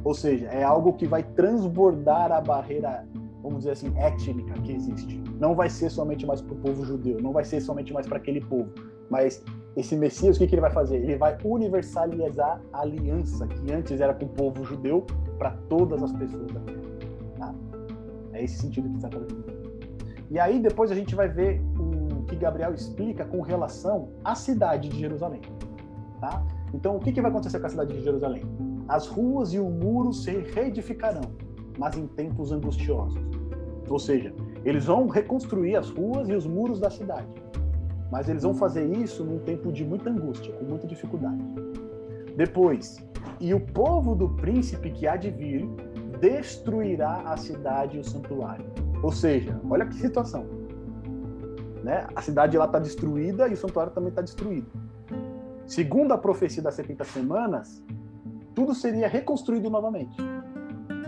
Ou seja, é algo que vai transbordar a barreira vamos dizer assim, étnica que existe. Não vai ser somente mais para o povo judeu, não vai ser somente mais para aquele povo, mas esse Messias, o que, que ele vai fazer? Ele vai universalizar a aliança que antes era com o povo judeu para todas as pessoas da terra. Tá? É esse sentido que está trazendo. E aí depois a gente vai ver o que Gabriel explica com relação à cidade de Jerusalém. Tá? Então, o que, que vai acontecer com a cidade de Jerusalém? As ruas e o muro se reedificarão mas em tempos angustiosos. Ou seja, eles vão reconstruir as ruas e os muros da cidade, mas eles vão fazer isso num tempo de muita angústia, com muita dificuldade. Depois, e o povo do príncipe que há de vir destruirá a cidade e o santuário. Ou seja, olha que situação. Né? A cidade lá está destruída e o santuário também está destruído. Segundo a profecia das 70 semanas, tudo seria reconstruído novamente.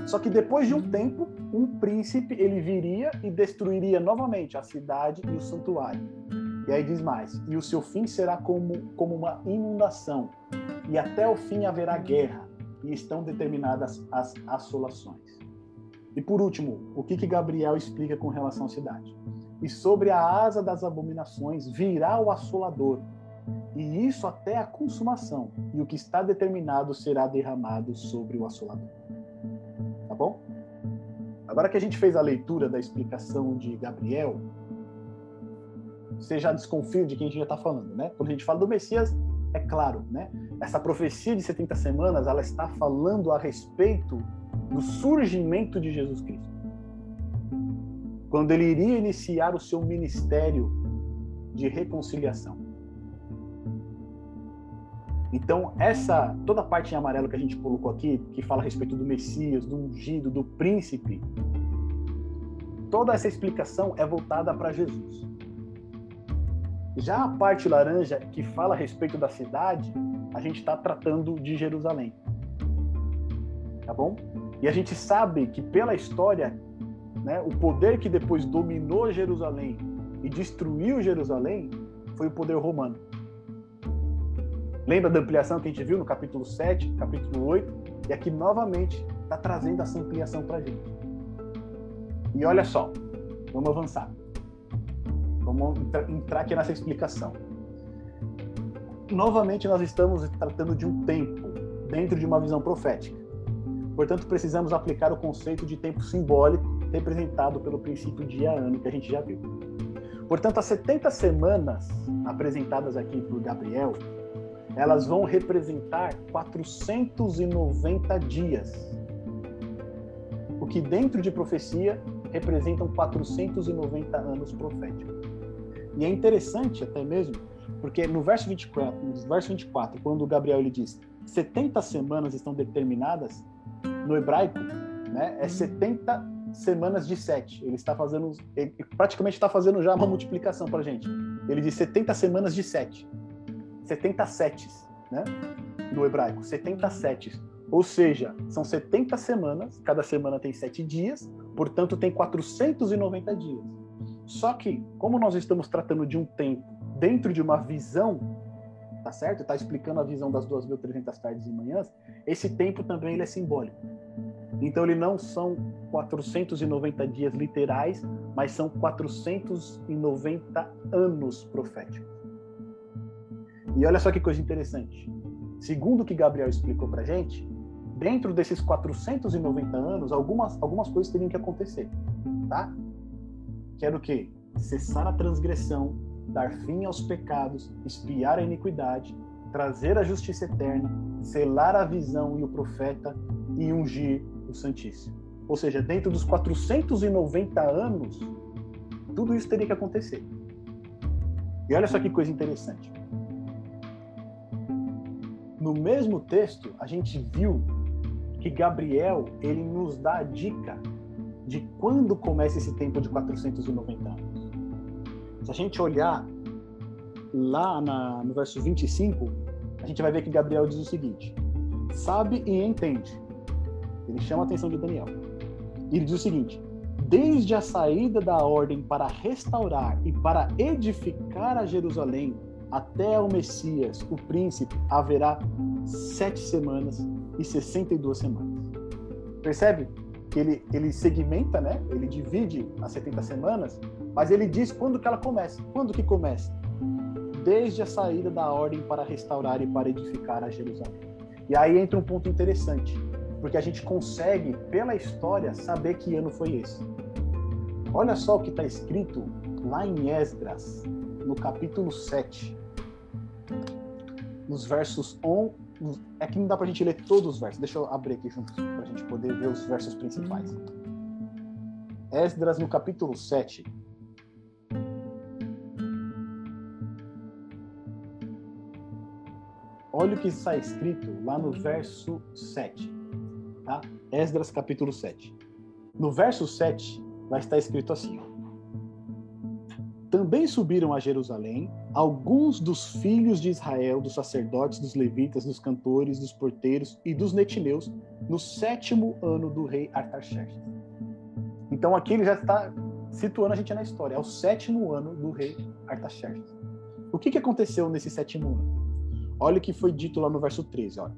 Só que depois de um tempo, um príncipe ele viria e destruiria novamente a cidade e o santuário. E aí diz mais: e o seu fim será como, como uma inundação, e até o fim haverá guerra, e estão determinadas as assolações. E por último, o que, que Gabriel explica com relação à cidade? E sobre a asa das abominações virá o assolador, e isso até a consumação, e o que está determinado será derramado sobre o assolador. Tá bom? Agora que a gente fez a leitura da explicação de Gabriel, você já desconfia de quem a gente já está falando, né? Quando a gente fala do Messias, é claro, né? Essa profecia de 70 semanas, ela está falando a respeito do surgimento de Jesus Cristo. Quando ele iria iniciar o seu ministério de reconciliação. Então, essa toda a parte em amarelo que a gente colocou aqui, que fala a respeito do Messias, do ungido, do príncipe, toda essa explicação é voltada para Jesus. Já a parte laranja, que fala a respeito da cidade, a gente está tratando de Jerusalém. Tá bom? E a gente sabe que pela história, né, o poder que depois dominou Jerusalém e destruiu Jerusalém foi o poder romano. Lembra da ampliação que a gente viu no capítulo 7, capítulo 8? E aqui novamente está trazendo essa ampliação para a gente. E olha só, vamos avançar. Vamos entrar aqui nessa explicação. Novamente, nós estamos tratando de um tempo dentro de uma visão profética. Portanto, precisamos aplicar o conceito de tempo simbólico representado pelo princípio dia-ano que a gente já viu. Portanto, as 70 semanas apresentadas aqui por Gabriel, elas vão representar 490 dias. O que dentro de profecia representam 490 anos proféticos. E é interessante até mesmo, porque no verso 24, no verso 24 quando Gabriel ele diz 70 semanas estão determinadas, no hebraico, né, é 70 semanas de 7. Ele está fazendo, ele praticamente está fazendo já uma multiplicação para a gente. Ele diz 70 semanas de 7. 70 setes, né? No hebraico, 70 setes. Ou seja, são 70 semanas, cada semana tem 7 dias, portanto tem 490 dias. Só que, como nós estamos tratando de um tempo dentro de uma visão, tá certo? Está explicando a visão das 2.300 tardes e manhãs, esse tempo também ele é simbólico. Então, ele não são 490 dias literais, mas são 490 anos proféticos. E olha só que coisa interessante. Segundo o que Gabriel explicou para gente, dentro desses 490 anos, algumas, algumas coisas teriam que acontecer, tá? Que o quê? Cessar a transgressão, dar fim aos pecados, espiar a iniquidade, trazer a justiça eterna, selar a visão e o profeta e ungir o Santíssimo. Ou seja, dentro dos 490 anos, tudo isso teria que acontecer. E olha só que coisa interessante. No mesmo texto, a gente viu que Gabriel ele nos dá a dica de quando começa esse tempo de 490 anos. Se a gente olhar lá na, no verso 25, a gente vai ver que Gabriel diz o seguinte: sabe e entende. Ele chama a atenção de Daniel. Ele diz o seguinte: desde a saída da ordem para restaurar e para edificar a Jerusalém até o Messias, o príncipe, haverá sete semanas e 62 semanas. Percebe? Que ele, ele segmenta, né? Ele divide as 70 semanas, mas ele diz quando que ela começa. Quando que começa? Desde a saída da ordem para restaurar e para edificar a Jerusalém. E aí entra um ponto interessante, porque a gente consegue, pela história, saber que ano foi esse. Olha só o que está escrito lá em Esdras, no capítulo 7, nos versos 1, é que não dá pra gente ler todos os versos. Deixa eu abrir aqui juntos pra gente poder ver os versos principais. Esdras no capítulo 7. Olha o que está escrito lá no verso 7. Tá? Esdras capítulo 7. No verso 7 vai estar escrito assim. Também subiram a Jerusalém alguns dos filhos de Israel, dos sacerdotes, dos levitas, dos cantores, dos porteiros e dos netineus, no sétimo ano do rei Artaxerxes. Então aqui ele já está situando a gente na história. É o sétimo ano do rei Artaxerxes. O que, que aconteceu nesse sétimo ano? Olha o que foi dito lá no verso 13. Olha.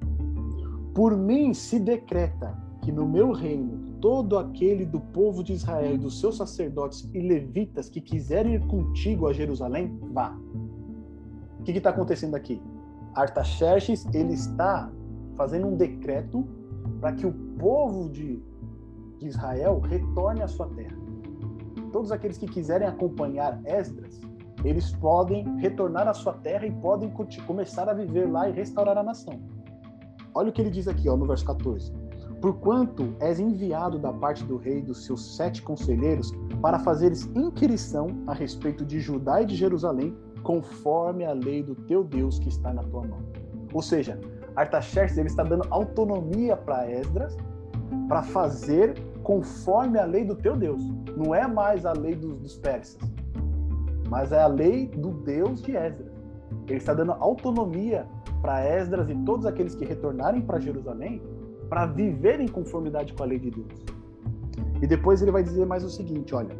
Por mim se decreta que no meu reino todo aquele do povo de Israel e dos seus sacerdotes e levitas que quiserem ir contigo a Jerusalém, vá. Que está acontecendo aqui? Artaxerxes ele está fazendo um decreto para que o povo de, de Israel retorne à sua terra. Todos aqueles que quiserem acompanhar Esdras, eles podem retornar à sua terra e podem começar a viver lá e restaurar a nação. Olha o que ele diz aqui, ó, no verso 14 Porquanto és enviado da parte do rei dos seus sete conselheiros para fazeres inquirição a respeito de Judá e de Jerusalém, conforme a lei do teu Deus que está na tua mão. Ou seja, Artaxerxes ele está dando autonomia para Esdras para fazer conforme a lei do teu Deus. Não é mais a lei dos, dos persas, mas é a lei do Deus de Esdras. Ele está dando autonomia para Esdras e todos aqueles que retornarem para Jerusalém para viver em conformidade com a lei de Deus. E depois ele vai dizer mais o seguinte, olha,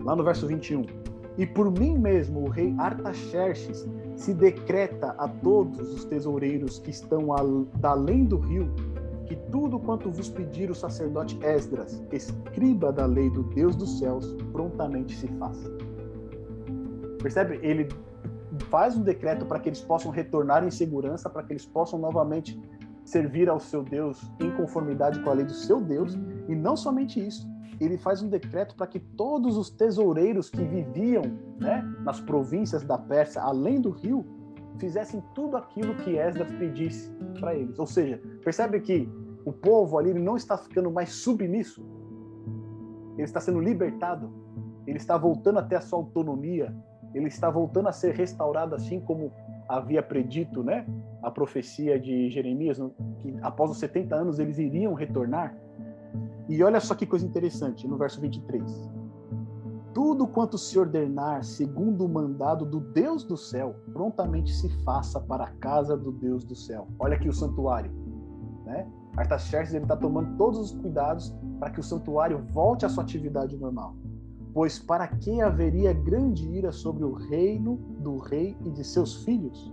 lá no verso 21. E por mim mesmo, o rei Artaxerxes se decreta a todos os tesoureiros que estão além do rio, que tudo quanto vos pedir o sacerdote Esdras, escriba da lei do Deus dos céus, prontamente se faça. Percebe? Ele faz um decreto para que eles possam retornar em segurança, para que eles possam novamente servir ao seu Deus em conformidade com a lei do seu Deus, e não somente isso, ele faz um decreto para que todos os tesoureiros que viviam né, nas províncias da Pérsia, além do rio, fizessem tudo aquilo que Esdras pedisse para eles. Ou seja, percebe que o povo ali não está ficando mais submisso, ele está sendo libertado, ele está voltando até a sua autonomia, ele está voltando a ser restaurado assim como havia predito, né, a profecia de Jeremias, que após os 70 anos eles iriam retornar. E olha só que coisa interessante, no verso 23. Tudo quanto se ordenar segundo o mandado do Deus do céu, prontamente se faça para a casa do Deus do céu. Olha aqui o santuário, né? Artaxerxes ele está tomando todos os cuidados para que o santuário volte à sua atividade normal. Pois para que haveria grande ira sobre o reino do rei e de seus filhos?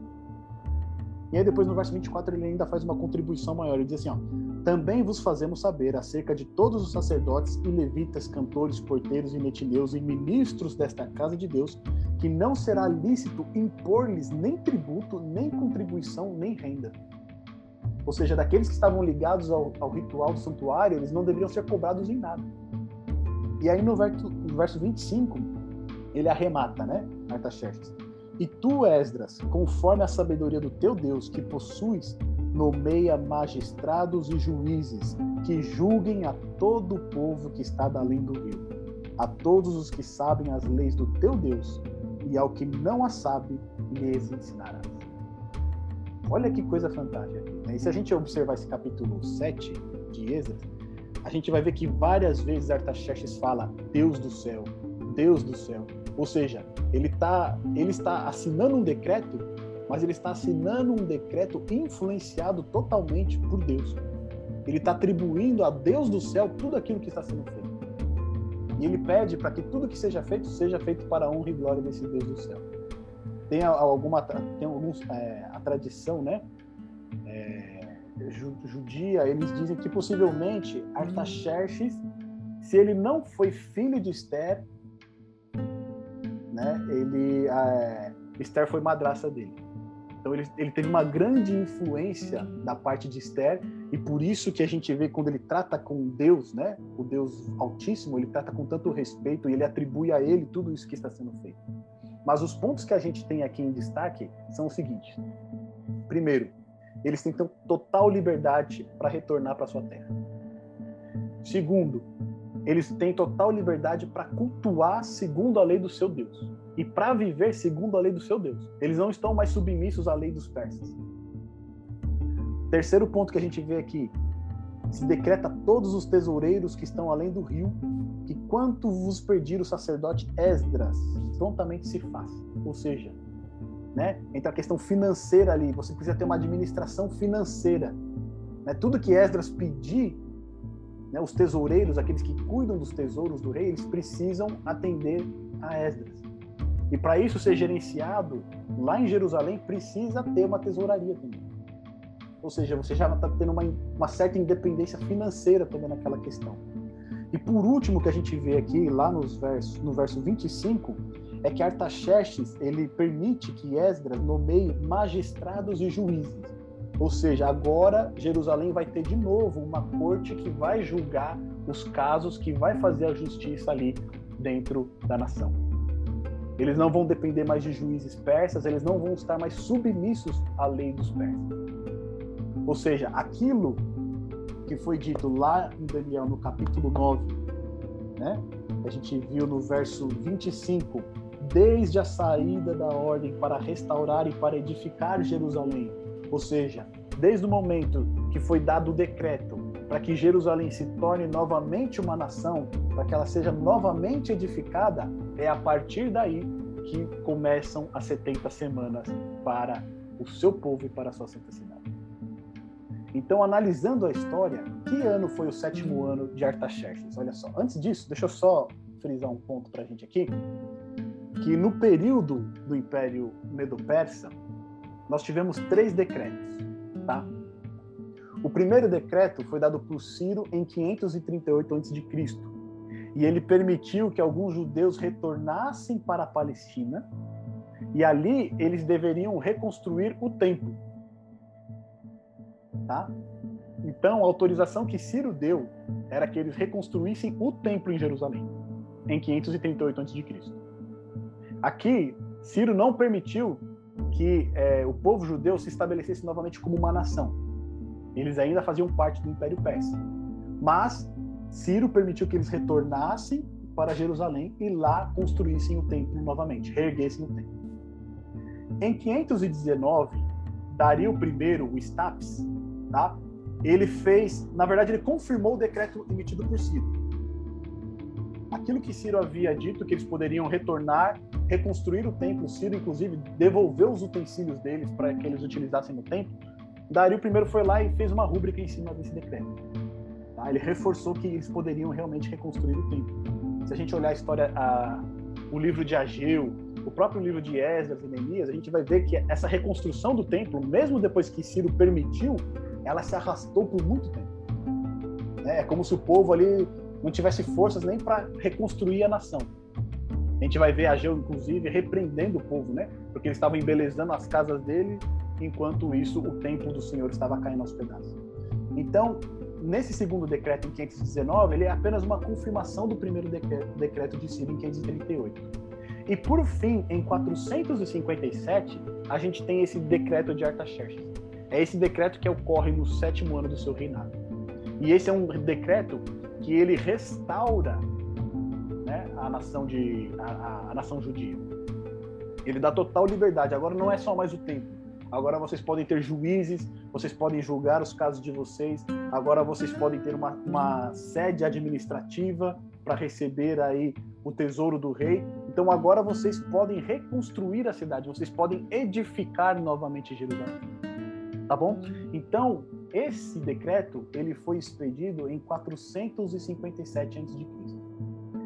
E aí depois no verso 24 ele ainda faz uma contribuição maior. Ele diz assim, ó, também vos fazemos saber acerca de todos os sacerdotes e levitas, cantores, porteiros e netineus e ministros desta casa de Deus, que não será lícito impor-lhes nem tributo, nem contribuição, nem renda. Ou seja, daqueles que estavam ligados ao, ao ritual do santuário, eles não deveriam ser cobrados em nada. E aí no verso, no verso 25, ele arremata, né? Artaxerxes. E tu, Esdras, conforme a sabedoria do teu Deus que possuis, nomeia magistrados e juízes que julguem a todo o povo que está além do rio, a todos os que sabem as leis do teu Deus, e ao que não a sabe, lhes ensinarás. Olha que coisa fantástica. Né? E se a gente observar esse capítulo 7 de Esdras, a gente vai ver que várias vezes Artaxerxes fala Deus do céu, Deus do céu. Ou seja, ele, tá, ele está assinando um decreto, mas ele está assinando um decreto influenciado totalmente por Deus. Ele está atribuindo a Deus do céu tudo aquilo que está sendo feito. E ele pede para que tudo que seja feito seja feito para a honra e glória desse Deus do céu. Tem alguma tem alguns é, a tradição, né? É, judia, eles dizem que possivelmente Artaxerxes, se ele não foi filho de Esther, né, ele, é, Esther foi madraça dele. Então ele, ele teve uma grande influência da parte de Esther e por isso que a gente vê quando ele trata com Deus, né, o Deus Altíssimo, ele trata com tanto respeito e ele atribui a ele tudo isso que está sendo feito. Mas os pontos que a gente tem aqui em destaque são os seguintes. Primeiro, eles têm então, total liberdade para retornar para sua terra. Segundo, eles têm total liberdade para cultuar segundo a lei do seu Deus e para viver segundo a lei do seu Deus. Eles não estão mais submissos à lei dos persas. Terceiro ponto que a gente vê aqui: se decreta a todos os tesoureiros que estão além do rio que quanto vos pedir o sacerdote Esdras, prontamente se faz. Ou seja, né, entra a questão financeira ali, você precisa ter uma administração financeira. Né? Tudo que Esdras pedir, né, os tesoureiros, aqueles que cuidam dos tesouros do rei, eles precisam atender a Esdras. E para isso ser gerenciado, lá em Jerusalém precisa ter uma tesouraria também. Ou seja, você já está tendo uma, uma certa independência financeira também naquela questão. E por último, que a gente vê aqui, lá nos versos, no verso 25, é que Artaxerxes ele permite que Esdras nomeie magistrados e juízes. Ou seja, agora Jerusalém vai ter de novo uma corte que vai julgar os casos, que vai fazer a justiça ali dentro da nação. Eles não vão depender mais de juízes persas, eles não vão estar mais submissos à lei dos persas. Ou seja, aquilo que foi dito lá em Daniel, no capítulo 9, né? A gente viu no verso 25, desde a saída da ordem para restaurar e para edificar Jerusalém. Ou seja, desde o momento que foi dado o decreto para que Jerusalém se torne novamente uma nação, para que ela seja novamente edificada, é a partir daí que começam as 70 semanas para o seu povo e para a sua santa cidade. Então, analisando a história, que ano foi o sétimo ano de Artaxerxes? Olha só. Antes disso, deixa eu só frisar um ponto para a gente aqui, que no período do Império Medo-Persa, nós tivemos três decretos, tá? O primeiro decreto foi dado por Ciro em 538 a.C. E ele permitiu que alguns judeus retornassem para a Palestina e ali eles deveriam reconstruir o templo tá? Então, a autorização que Ciro deu era que eles reconstruíssem o templo em Jerusalém, em 538 a.C. Aqui, Ciro não permitiu que é, o povo judeu se estabelecesse novamente como uma nação. Eles ainda faziam parte do Império Persa. Mas Ciro permitiu que eles retornassem para Jerusalém e lá construíssem o templo novamente, reerguessem o templo. Em 519, Dario I, o Staps, tá? Ele fez, na verdade, ele confirmou o decreto emitido por Ciro. Aquilo que Ciro havia dito, que eles poderiam retornar, reconstruir o templo, Ciro, inclusive, devolveu os utensílios deles para que eles utilizassem no templo. Dario primeiro foi lá e fez uma rúbrica em cima desse decreto. Tá? Ele reforçou que eles poderiam realmente reconstruir o templo. Se a gente olhar a história, a, o livro de Ageu, o próprio livro de Esdras e Neemias, a gente vai ver que essa reconstrução do templo, mesmo depois que Ciro permitiu, ela se arrastou por muito tempo. É como se o povo ali não tivesse forças nem para reconstruir a nação. A gente vai ver Ageu, inclusive, repreendendo o povo, né? Porque eles estavam embelezando as casas dele, enquanto isso o templo do Senhor estava caindo aos pedaços. Então, nesse segundo decreto em 519, ele é apenas uma confirmação do primeiro decreto, de Ciro em 538. E por fim, em 457, a gente tem esse decreto de Artaxerxes. É esse decreto que ocorre no sétimo ano do seu reinado. E esse é um decreto que ele restaura né, a nação de a, a, nação judia. Ele dá total liberdade. Agora não é só mais o templo. Agora vocês podem ter juízes, vocês podem julgar os casos de vocês. Agora vocês podem ter uma, uma sede administrativa para receber aí o tesouro do rei. Então agora vocês podem reconstruir a cidade, vocês podem edificar novamente Jerusalém tá bom? Então, esse decreto, ele foi expedido em 457 a.C.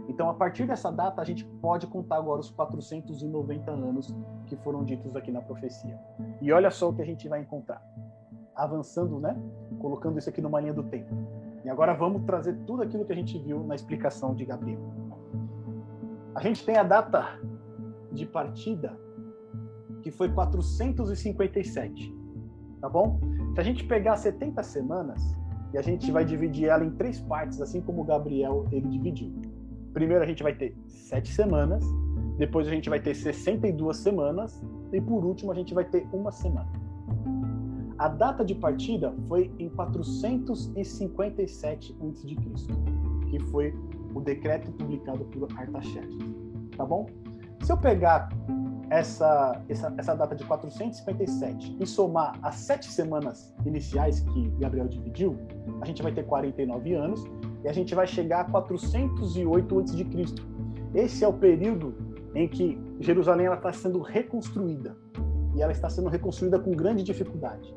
Então, a partir dessa data, a gente pode contar agora os 490 anos que foram ditos aqui na profecia. E olha só o que a gente vai encontrar. Avançando, né? Colocando isso aqui numa linha do tempo. E agora vamos trazer tudo aquilo que a gente viu na explicação de Gabriel. A gente tem a data de partida, que foi 457 tá bom? Se a gente pegar 70 semanas e a gente vai dividir ela em três partes, assim como Gabriel ele dividiu. Primeiro a gente vai ter sete semanas, depois a gente vai ter 62 semanas e por último a gente vai ter uma semana. A data de partida foi em 457 a.C., que foi o decreto publicado por Artaxerxes, tá bom? Se eu pegar essa, essa, essa data de 457 e somar as sete semanas iniciais que Gabriel dividiu, a gente vai ter 49 anos e a gente vai chegar a 408 a.C. Esse é o período em que Jerusalém está sendo reconstruída e ela está sendo reconstruída com grande dificuldade.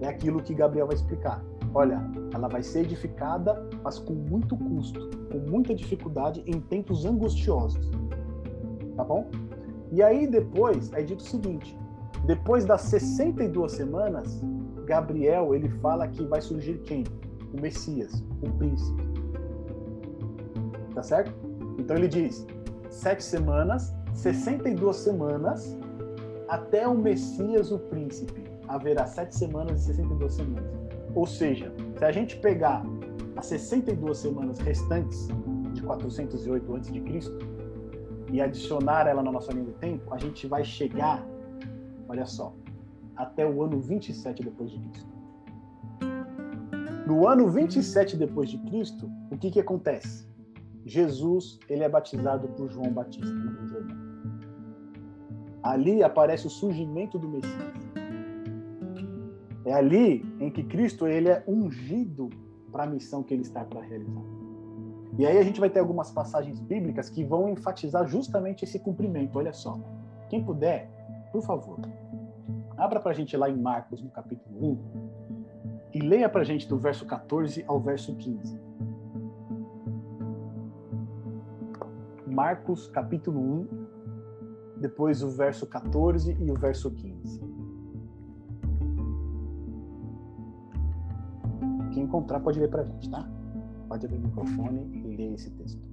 É aquilo que Gabriel vai explicar. Olha, ela vai ser edificada, mas com muito custo, com muita dificuldade, em tempos angustiosos. Tá bom? E aí depois é dito o seguinte: depois das 62 semanas, Gabriel ele fala que vai surgir quem? O Messias, o príncipe. Tá certo? Então ele diz: sete semanas, 62 semanas, até o Messias, o príncipe. Haverá sete semanas e 62 semanas. Ou seja, se a gente pegar as 62 semanas restantes de 408 a.C. e adicionar ela na nossa linha do tempo, a gente vai chegar, olha só, até o ano 27 depois de Cristo. No ano 27 depois de Cristo, o que que acontece? Jesus ele é batizado por João Batista no Rio Jordão. Ali aparece o surgimento do Messias. É ali em que Cristo ele é ungido para a missão que ele está para realizar. E aí a gente vai ter algumas passagens bíblicas que vão enfatizar justamente esse cumprimento. Olha só. Quem puder, por favor, abra para a gente lá em Marcos, no capítulo 1, e leia para a gente do verso 14 ao verso 15. Marcos capítulo 1, depois o verso 14 e o verso 15. Quem encontrar pode ler para a gente, tá? Pode abrir o microfone e ler esse texto.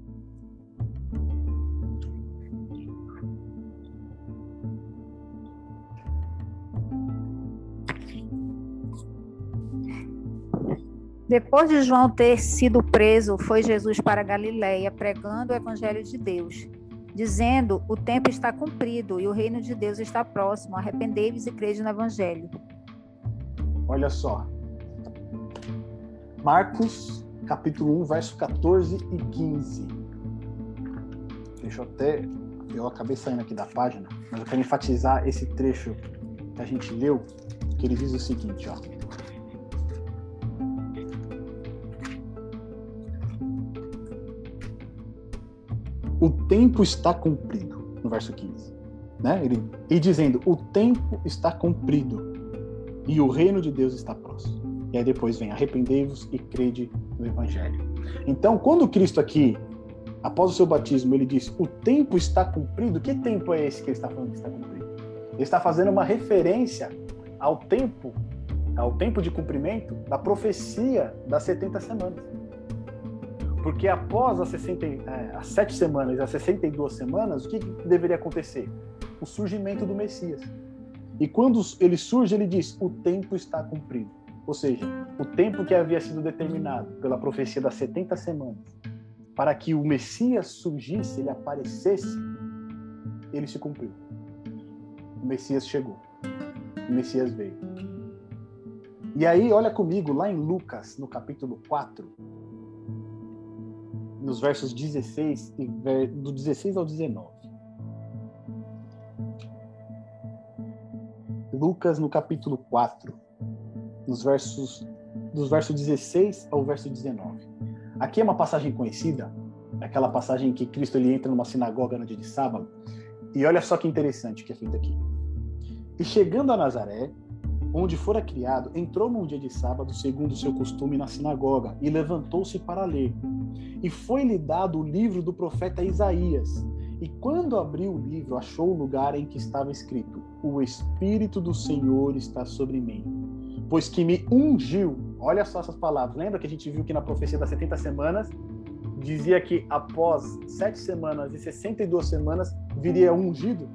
Depois de João ter sido preso, foi Jesus para Galiléia pregando o evangelho de Deus, dizendo: O tempo está cumprido e o reino de Deus está próximo. Arrependei-vos e crede no evangelho. Olha só. Marcos, capítulo 1, verso 14 e 15. Deixa eu até. Eu acabei saindo aqui da página, mas eu quero enfatizar esse trecho que a gente leu, que ele diz o seguinte, ó. O tempo está cumprido, no verso 15. Né? Ele, e dizendo, o tempo está cumprido e o reino de Deus está próximo. E aí depois vem, arrependei-vos e crede no Evangelho. Então, quando Cristo aqui, após o seu batismo, ele diz, o tempo está cumprido, que tempo é esse que ele está falando que está cumprido? Ele está fazendo uma referência ao tempo, ao tempo de cumprimento da profecia das 70 semanas. Porque após as, 60, é, as 7 semanas e as 62 semanas, o que, que deveria acontecer? O surgimento do Messias. E quando ele surge, ele diz: o tempo está cumprido. Ou seja, o tempo que havia sido determinado pela profecia das 70 semanas para que o Messias surgisse, ele aparecesse, ele se cumpriu. O Messias chegou. O Messias veio. E aí, olha comigo, lá em Lucas, no capítulo 4, nos versos 16 e do 16 ao 19. Lucas no capítulo 4, nos versos dos versos 16 ao verso 19. Aqui é uma passagem conhecida, aquela passagem em que Cristo ele entra numa sinagoga no dia de sábado. E olha só que interessante o que é feito aqui. E chegando a Nazaré, onde fora criado, entrou num dia de sábado, segundo seu costume, na sinagoga, e levantou-se para ler. E foi-lhe dado o livro do profeta Isaías. E quando abriu o livro, achou o lugar em que estava escrito: O Espírito do Senhor está sobre mim, pois que me ungiu. Olha só essas palavras. Lembra que a gente viu que na profecia das 70 semanas dizia que após sete semanas e 62 semanas viria ungido?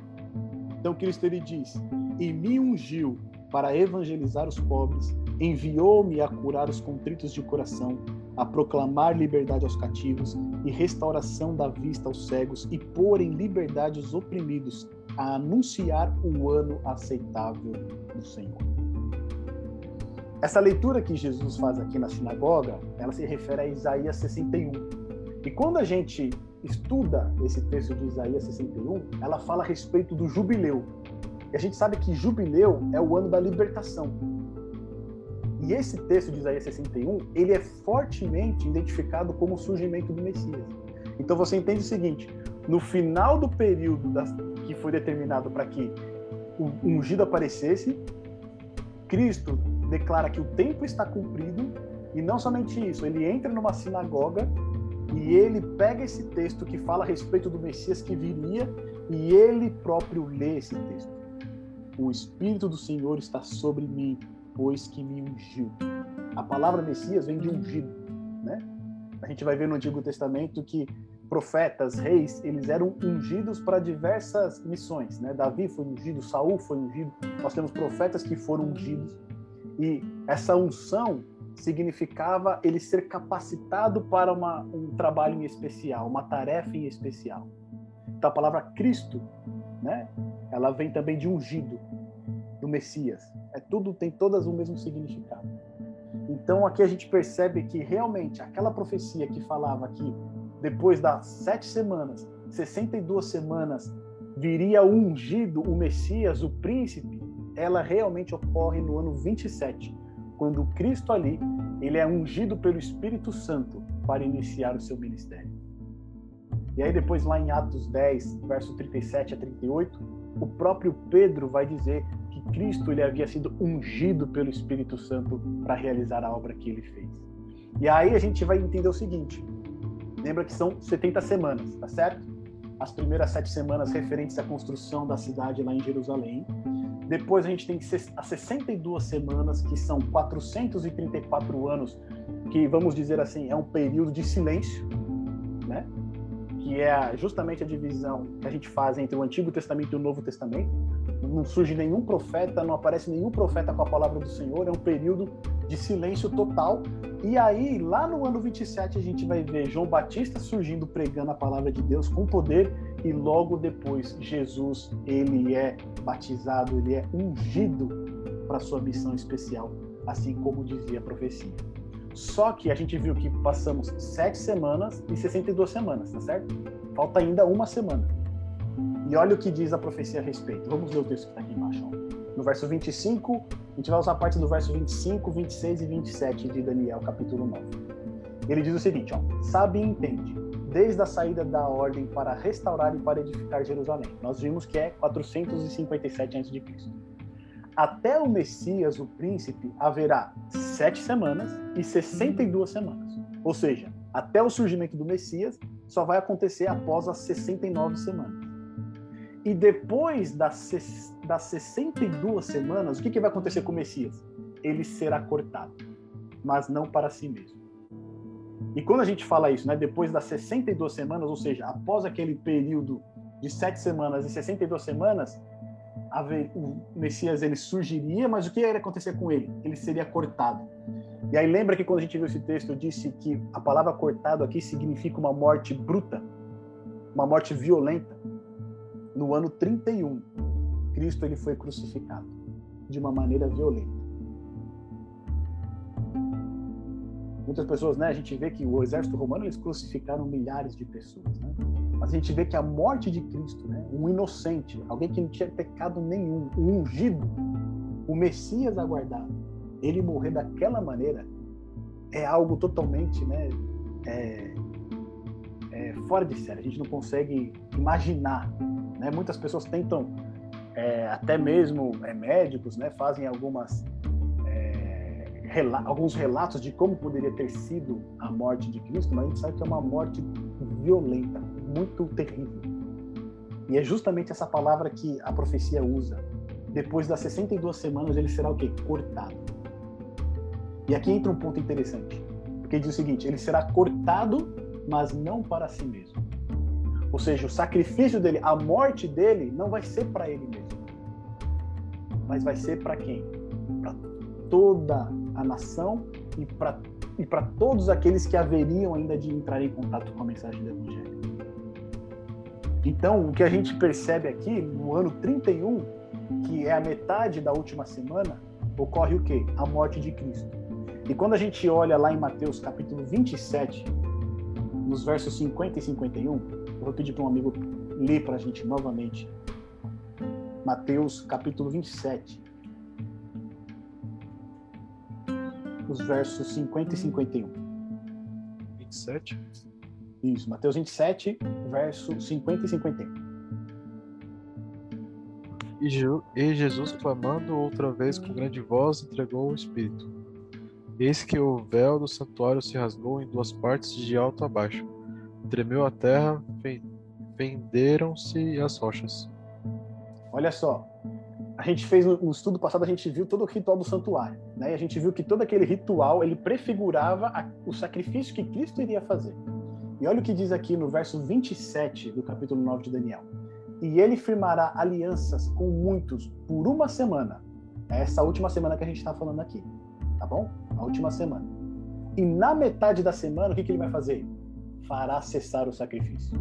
Então Cristo ele diz: E me ungiu para evangelizar os pobres, enviou-me a curar os contritos de coração, a proclamar liberdade aos cativos e restauração da vista aos cegos e pôr em liberdade os oprimidos, a anunciar o ano aceitável do Senhor. Essa leitura que Jesus faz aqui na sinagoga, ela se refere a Isaías 61. E quando a gente estuda esse texto de Isaías 61, ela fala a respeito do jubileu, e a gente sabe que jubileu é o ano da libertação. E esse texto de Isaías 61, ele é fortemente identificado como o surgimento do Messias. Então você entende o seguinte: no final do período que foi determinado para que o ungido aparecesse, Cristo declara que o tempo está cumprido e não somente isso, ele entra numa sinagoga e ele pega esse texto que fala a respeito do Messias que viria e ele próprio lê esse texto. O Espírito do Senhor está sobre mim, pois que me ungiu. A palavra Messias vem de ungido, né? A gente vai ver no Antigo Testamento que profetas, reis, eles eram ungidos para diversas missões, né? Davi foi ungido, Saul foi ungido. Nós temos profetas que foram ungidos. E essa unção significava ele ser capacitado para uma, um trabalho em especial, uma tarefa em especial. Então a palavra Cristo, né? Ela vem também de ungido, do Messias. É tudo tem todas o mesmo significado. Então aqui a gente percebe que realmente aquela profecia que falava que depois das sete semanas, 62 semanas, viria o ungido, o Messias, o príncipe, ela realmente ocorre no ano 27, quando Cristo ali, ele é ungido pelo Espírito Santo para iniciar o seu ministério. E aí depois lá em Atos 10, verso 37 a 38, o próprio Pedro vai dizer que Cristo ele havia sido ungido pelo Espírito Santo para realizar a obra que ele fez. E aí a gente vai entender o seguinte: lembra que são 70 semanas, tá certo? As primeiras sete semanas referentes à construção da cidade lá em Jerusalém, depois a gente tem as 62 semanas, que são 434 anos, que vamos dizer assim, é um período de silêncio, né? Que é justamente a divisão que a gente faz entre o Antigo Testamento e o Novo Testamento. Não surge nenhum profeta, não aparece nenhum profeta com a palavra do Senhor, é um período de silêncio total. E aí, lá no ano 27, a gente vai ver João Batista surgindo pregando a palavra de Deus com poder e logo depois Jesus ele é batizado, ele é ungido para sua missão especial, assim como dizia a profecia. Só que a gente viu que passamos sete semanas e 62 semanas, tá certo? Falta ainda uma semana. E olha o que diz a profecia a respeito. Vamos ler o texto que está aqui embaixo. No verso 25, a gente vai usar a parte do verso 25, 26 e 27 de Daniel, capítulo 9. Ele diz o seguinte: ó, sabe e entende desde a saída da ordem para restaurar e para edificar Jerusalém. Nós vimos que é 457 a.C. Até o Messias, o príncipe, haverá sete semanas e 62 semanas. Ou seja, até o surgimento do Messias só vai acontecer após as 69 semanas. E depois das, das 62 semanas, o que, que vai acontecer com o Messias? Ele será cortado, mas não para si mesmo. E quando a gente fala isso, né, depois das 62 semanas, ou seja, após aquele período de sete semanas e 62 semanas, o Messias ele surgiria, mas o que iria acontecer com ele? Ele seria cortado. E aí lembra que quando a gente viu esse texto, eu disse que a palavra cortado aqui significa uma morte bruta, uma morte violenta. No ano 31, Cristo ele foi crucificado de uma maneira violenta. muitas pessoas, né, a gente vê que o exército romano eles crucificaram milhares de pessoas, né? Mas a gente vê que a morte de Cristo, né, um inocente, alguém que não tinha pecado nenhum, um ungido, o Messias aguardado, ele morrer daquela maneira é algo totalmente, né, é, é fora de série. A gente não consegue imaginar, né? Muitas pessoas tentam, é, até mesmo é, médicos, né, fazem algumas rela alguns relatos de como poderia ter sido a morte de Cristo, mas a gente sabe que é uma morte violenta, muito terrível. E é justamente essa palavra que a profecia usa. Depois das 62 semanas, ele será o quê? Cortado. E aqui entra um ponto interessante. Porque diz o seguinte: ele será cortado, mas não para si mesmo. Ou seja, o sacrifício dele, a morte dele, não vai ser para ele mesmo. Mas vai ser para quem? Para toda a nação e para e para todos aqueles que haveriam ainda de entrar em contato com a mensagem do Evangelho. Então, o que a gente percebe aqui, no ano 31, que é a metade da última semana, ocorre o quê? A morte de Cristo. E quando a gente olha lá em Mateus capítulo 27, nos versos 50 e 51, eu vou pedir para um amigo ler para a gente novamente. Mateus capítulo 27, os versos 50 e 51. 27? Isso, Mateus 27, verso 50 e 51. E, Jesus, clamando outra vez com grande voz, entregou o Espírito. Eis que o véu do santuário se rasgou em duas partes, de alto a baixo. Tremeu a terra, fenderam-se as rochas. Olha só, a gente fez no estudo passado, a gente viu todo o ritual do santuário, né? E a gente viu que todo aquele ritual, ele prefigurava o sacrifício que Cristo iria fazer. E olha o que diz aqui no verso 27 do capítulo 9 de Daniel e ele firmará alianças com muitos por uma semana. É essa última semana que a gente está falando aqui, tá bom? A última semana. E na metade da semana, o que, que ele vai fazer? Fará cessar o sacrifício.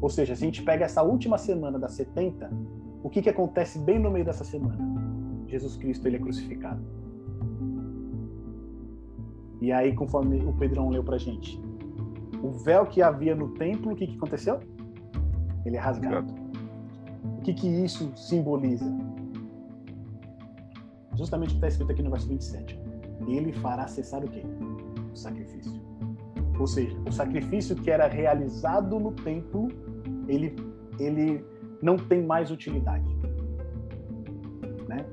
Ou seja, se a gente pega essa última semana das 70, o que, que acontece bem no meio dessa semana? Jesus Cristo ele é crucificado. E aí, conforme o Pedrão leu pra gente, o véu que havia no templo, o que, que aconteceu? Ele é rasgado. O que, que isso simboliza? Justamente o que está escrito aqui no verso 27. Ele fará cessar o quê? O sacrifício. Ou seja, o sacrifício que era realizado no templo, ele, ele não tem mais utilidade. Né?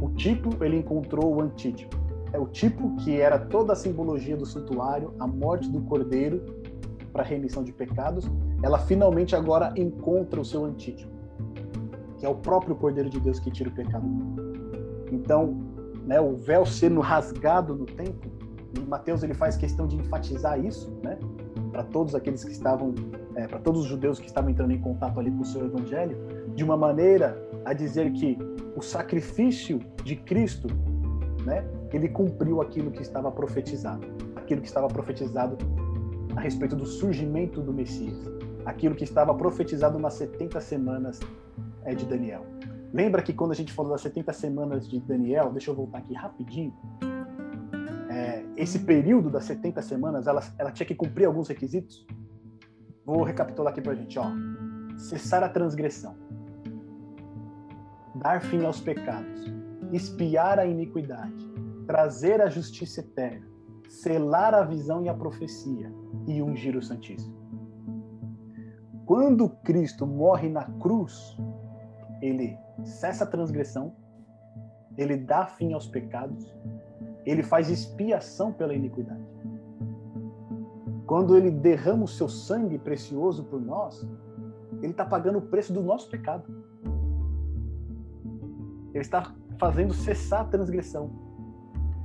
O tipo, ele encontrou o antítipo. É o tipo que era toda a simbologia do santuário, a morte do cordeiro para remissão de pecados, ela finalmente agora encontra o seu antítipo, que é o próprio Cordeiro de Deus que tira o pecado. Então, né, o véu sendo rasgado no templo, e Mateus ele faz questão de enfatizar isso, né, para todos aqueles que estavam, é, para todos os judeus que estavam entrando em contato ali com o seu evangelho, de uma maneira a dizer que o sacrifício de Cristo, né, ele cumpriu aquilo que estava profetizado, aquilo que estava profetizado a respeito do surgimento do Messias aquilo que estava profetizado nas 70 semanas é, de Daniel. Lembra que quando a gente falou das 70 semanas de Daniel, deixa eu voltar aqui rapidinho. É, esse período das 70 semanas, ela, ela tinha que cumprir alguns requisitos. Vou recapitular aqui para a gente. Ó. Cessar a transgressão, dar fim aos pecados, espiar a iniquidade, trazer a justiça eterna, selar a visão e a profecia e ungir o Santíssimo. Quando Cristo morre na cruz, ele cessa a transgressão, ele dá fim aos pecados, ele faz expiação pela iniquidade. Quando ele derrama o seu sangue precioso por nós, ele está pagando o preço do nosso pecado. Ele está fazendo cessar a transgressão.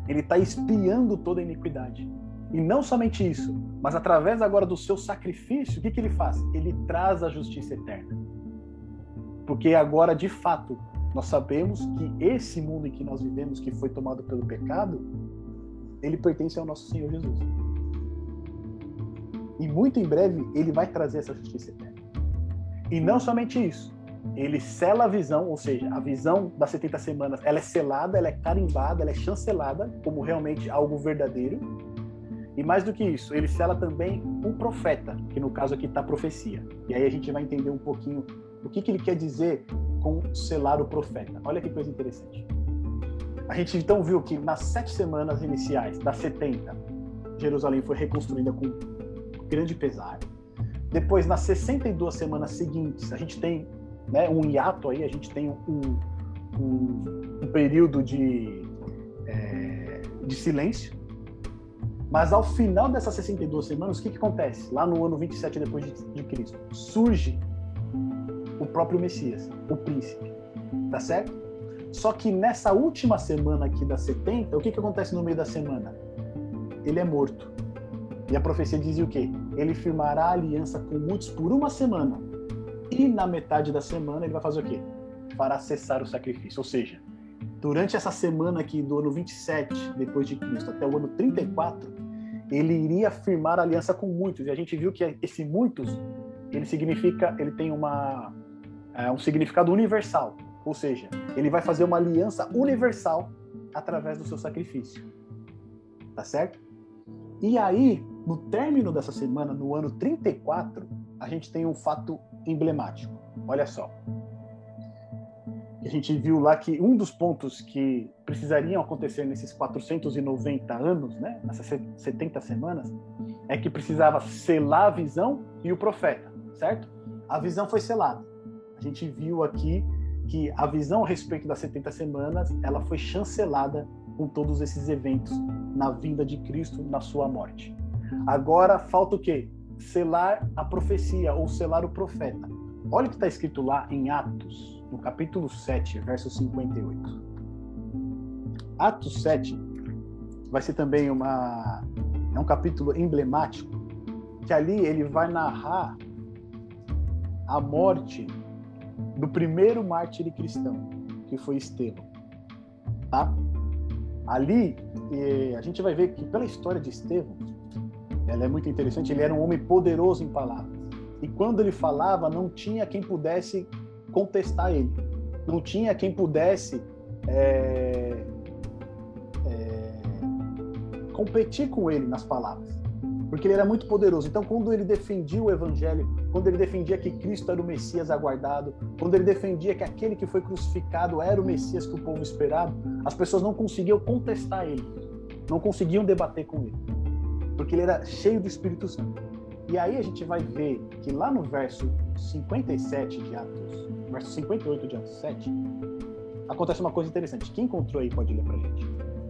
Ele está expiando toda a iniquidade. E não somente isso, mas através agora do seu sacrifício, o que, que ele faz? Ele traz a justiça eterna. Porque agora, de fato, nós sabemos que esse mundo em que nós vivemos, que foi tomado pelo pecado, ele pertence ao nosso Senhor Jesus. E muito em breve ele vai trazer essa justiça eterna. E não somente isso, ele sela a visão, ou seja, a visão das 70 semanas, ela é selada, ela é carimbada, ela é chancelada como realmente algo verdadeiro e mais do que isso, ele sela também um profeta, que no caso aqui está profecia. E aí a gente vai entender um pouquinho o que, que ele quer dizer com selar o profeta. Olha que coisa interessante. A gente então viu que nas sete semanas iniciais, das 70, Jerusalém foi reconstruída com grande pesar. Depois, nas 62 semanas seguintes, a gente tem né, um hiato aí, a gente tem um, um, um período de, é, de silêncio, mas ao final dessas 62 semanas, o que, que acontece? Lá no ano 27 depois de, Cristo, surge o próprio Messias, o príncipe. Tá certo? Só que nessa última semana aqui das 70, o que, que acontece no meio da semana? Ele é morto. E a profecia dizia o quê? Ele firmará aliança com muitos por uma semana. E na metade da semana ele vai fazer o quê? Para cessar o sacrifício. Ou seja, durante essa semana aqui do ano 27 depois de Cristo até o ano 34, ele iria firmar aliança com muitos. E a gente viu que esse muitos, ele significa, ele tem uma, é, um significado universal. Ou seja, ele vai fazer uma aliança universal através do seu sacrifício. Tá certo? E aí, no término dessa semana, no ano 34, a gente tem um fato emblemático. Olha só a gente viu lá que um dos pontos que precisariam acontecer nesses 490 anos, né, nessas 70 semanas, é que precisava selar a visão e o profeta, certo? A visão foi selada. A gente viu aqui que a visão a respeito das 70 semanas, ela foi chancelada com todos esses eventos na vinda de Cristo, na sua morte. Agora falta o quê? Selar a profecia ou selar o profeta. Olha o que está escrito lá em Atos, no capítulo 7, verso 58. Atos 7 vai ser também uma é um capítulo emblemático, que ali ele vai narrar a morte do primeiro mártir cristão, que foi Estevão. Tá? Ali, a gente vai ver que pela história de Estevão, ela é muito interessante, ele era um homem poderoso em palavras. E quando ele falava, não tinha quem pudesse contestar ele. Não tinha quem pudesse é, é, competir com ele nas palavras porque ele era muito poderoso. Então, quando ele defendia o evangelho, quando ele defendia que Cristo era o Messias aguardado, quando ele defendia que aquele que foi crucificado era o Messias que o povo esperava, as pessoas não conseguiam contestar ele, não conseguiam debater com ele, porque ele era cheio do Espírito Santo. E aí a gente vai ver que lá no verso 57 de Atos, verso 58 de Atos 7, acontece uma coisa interessante. Quem encontrou aí pode ler pra gente.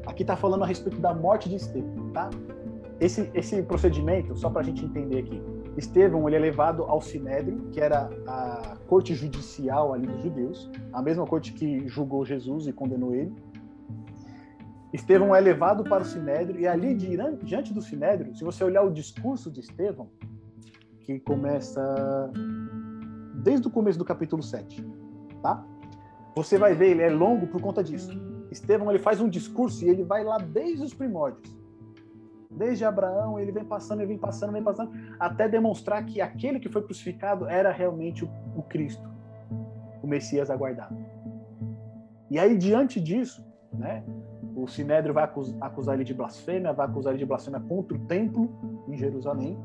Aqui está falando a respeito da morte de Estevão, tá? Esse, esse procedimento, só para a gente entender aqui, Estevão ele é levado ao Sinédrio, que era a corte judicial ali dos judeus, a mesma corte que julgou Jesus e condenou ele. Estevão é levado para o Sinédrio e ali diante do Sinédrio, se você olhar o discurso de Estevão, que começa desde o começo do capítulo 7, tá? Você vai ver, ele é longo por conta disso. Estevão ele faz um discurso e ele vai lá desde os primórdios Desde Abraão, ele vem passando, ele vem passando, vem passando, até demonstrar que aquele que foi crucificado era realmente o, o Cristo, o Messias aguardado. E aí, diante disso, né, o Sinédrio vai acusar ele de blasfêmia, vai acusar ele de blasfêmia contra o templo em Jerusalém.